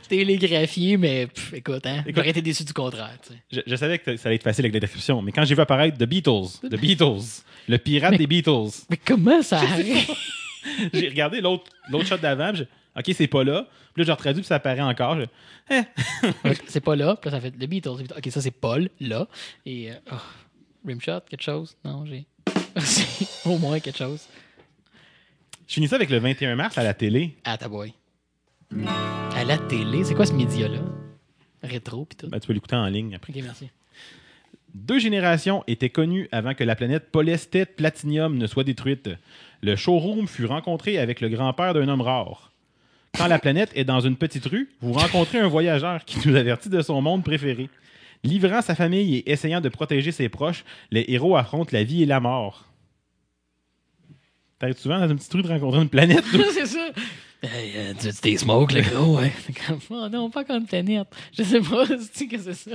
Télégraphié, mais pff, écoute, hein, Écoute. j'aurais été déçu du contraire. Je, je savais que ça allait être facile avec la description, mais quand j'ai vu apparaître The Beatles, The Beatles, le pirate des Beatles, Mais comment ça arrive? [laughs] j'ai regardé l'autre l'autre shot d'avant, j'ai- ok, c'est pas là. Puis là, j'ai retraduit, puis ça apparaît encore. Je- [laughs] Eh, c'est pas là. Puis là, ça fait The Beatles. The Beatles. Ok, ça, c'est Paul, là. Et. euh, oh, Rimshot, quelque chose? Non, j'ai. [laughs] Au moins quelque chose. Je finis ça avec le 21 mars à la télé. Ah, ta boy. À la télé, c'est quoi ce média-là? Rétro, pis tout. Ben, tu peux l'écouter en ligne après. Ok, merci. Deux générations étaient connues avant que la planète Polestet Platinium ne soit détruite. Le showroom fut rencontré avec le grand-père d'un homme rare. Quand la planète est dans une petite rue, vous rencontrez un voyageur qui nous avertit de son monde préféré. Livrant sa famille et essayant de protéger ses proches, les héros affrontent la vie et la mort. T'arrives souvent dans une petite rue de rencontrer une planète? [laughs] c'est ça. Hey, euh, tu tu des smokes, le gros, ouais. [laughs] Oh non, pas comme. Je sais pas, [laughs] c'est que c'est ça?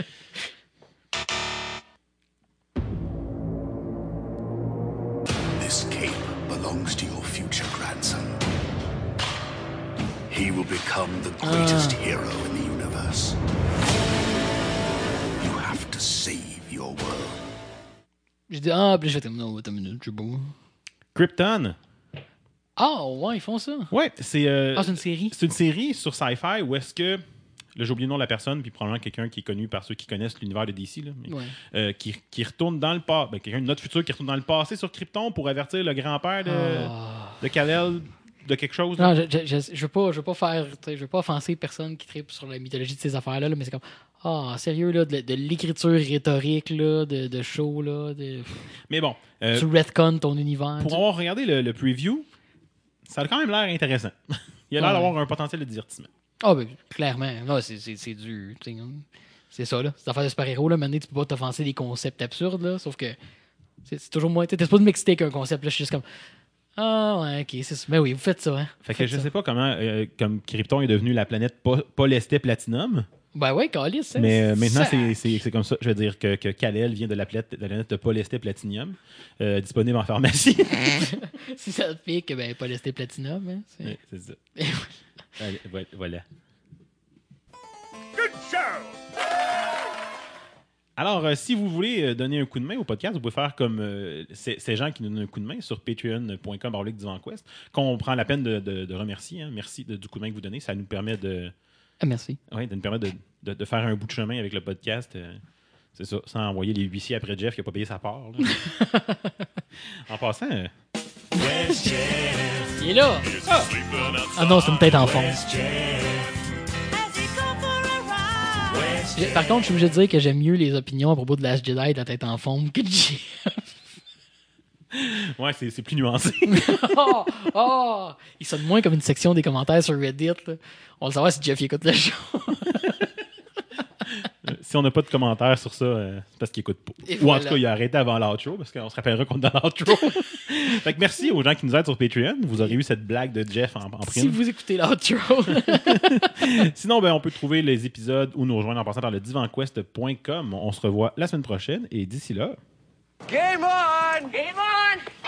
This cape belongs to your future grandson. He will become the greatest hero in the universe. You have to save your world. J'ai dit, ah, puis j'ai fait, non, attends une minute, je sais pas. Krypton. Ah, ouais, ils font ça. Ouais, c'est euh, Ah, c'est une série? c'est une série sur Sci-Fi où est-ce que là j'ai oublié le nom de la personne puis probablement quelqu'un qui est connu par ceux qui connaissent l'univers de DC là, mais, Ouais. euh, qui, qui retourne dans le passé, ben, quelqu'un de notre futur qui retourne dans le passé sur Krypton pour avertir le grand-père de, Ah. de Kal-El de quelque chose. là. Non, je, je, je, je veux pas, je veux pas faire, je veux pas offenser personne qui tripe sur la mythologie de ces affaires-là, là, mais c'est comme, ah, sérieux, là, de, de l'écriture rhétorique, là, de, de show, là, de, Mais bon, euh, tu retcon ton univers. pour tu- avoir regardé le, le preview, ça a quand même l'air intéressant. [laughs] Il a l'air Ouais. d'avoir un potentiel de divertissement. Ah, ben, clairement. Non, c'est, c'est, c'est. C'est ça, là. Ces affaires de super-héros, là, maintenant, tu peux pas t'offenser des concepts absurdes, là. Sauf que c'est, c'est toujours moins. T'es pas de m'exciter qu'un concept, là. Je suis juste comme. Ah, ouais, ok, c'est ça. Mais oui, vous faites ça, hein. Fait que je ça. sais pas comment euh, comme Krypton est devenu la planète Po- Polestet Platinum. Ben ouais, Calis, ça. Mais euh, maintenant, c'est- c'est c'est comme ça. Je veux dire que, que Kal-El vient de la planète de, la planète de Polestet Platinum, euh, disponible en pharmacie. [laughs] Si ça te pique, ben, pas lesté Platinum, hein. c'est- Ouais, ça. Allez, voilà-. Good show. Alors, euh, si vous voulez euh, donner un coup de main au podcast, vous pouvez faire comme euh, ces, ces gens qui nous donnent un coup de main sur patreon.com qu'on prend la peine de, de- de remercier. hein. Merci de- du coup de main que vous donnez. Ça nous permet de, Ah, merci. ouais, de nous permettre de, de- de faire un bout de chemin avec le podcast. euh, c'est ça, sans envoyer les huissiers après Jeff qui n'a pas payé sa part. [laughs] en passant, euh, Jeff? Il est là. Ah non, c'est une tête en fond. Par contre, je suis obligé de dire que j'aime mieux les opinions à propos de Last Jedi de la tête en forme que de Jeff. [laughs] ouais, c'est c'est plus nuancé. [laughs] oh, oh! Il sonne moins comme une section des commentaires sur Reddit. là. On va savoir si Jeff écoute le show. si on n'a pas de commentaires sur ça, euh, c'est parce qu'il écoute pas. Et Ou en tout cas, il a arrêté avant l'outro, parce qu'on se rappellera qu'on est dans l'outro. [laughs] fait que merci aux gens qui nous aident sur Patreon. Vous aurez eu cette blague de Jeff en, en si prime. vous écoutez l'outro. Sinon, ben, on peut trouver les épisodes ou nous rejoindre en passant par le divanquest.com. On se revoit la semaine prochaine et d'ici là, Game on! Game on!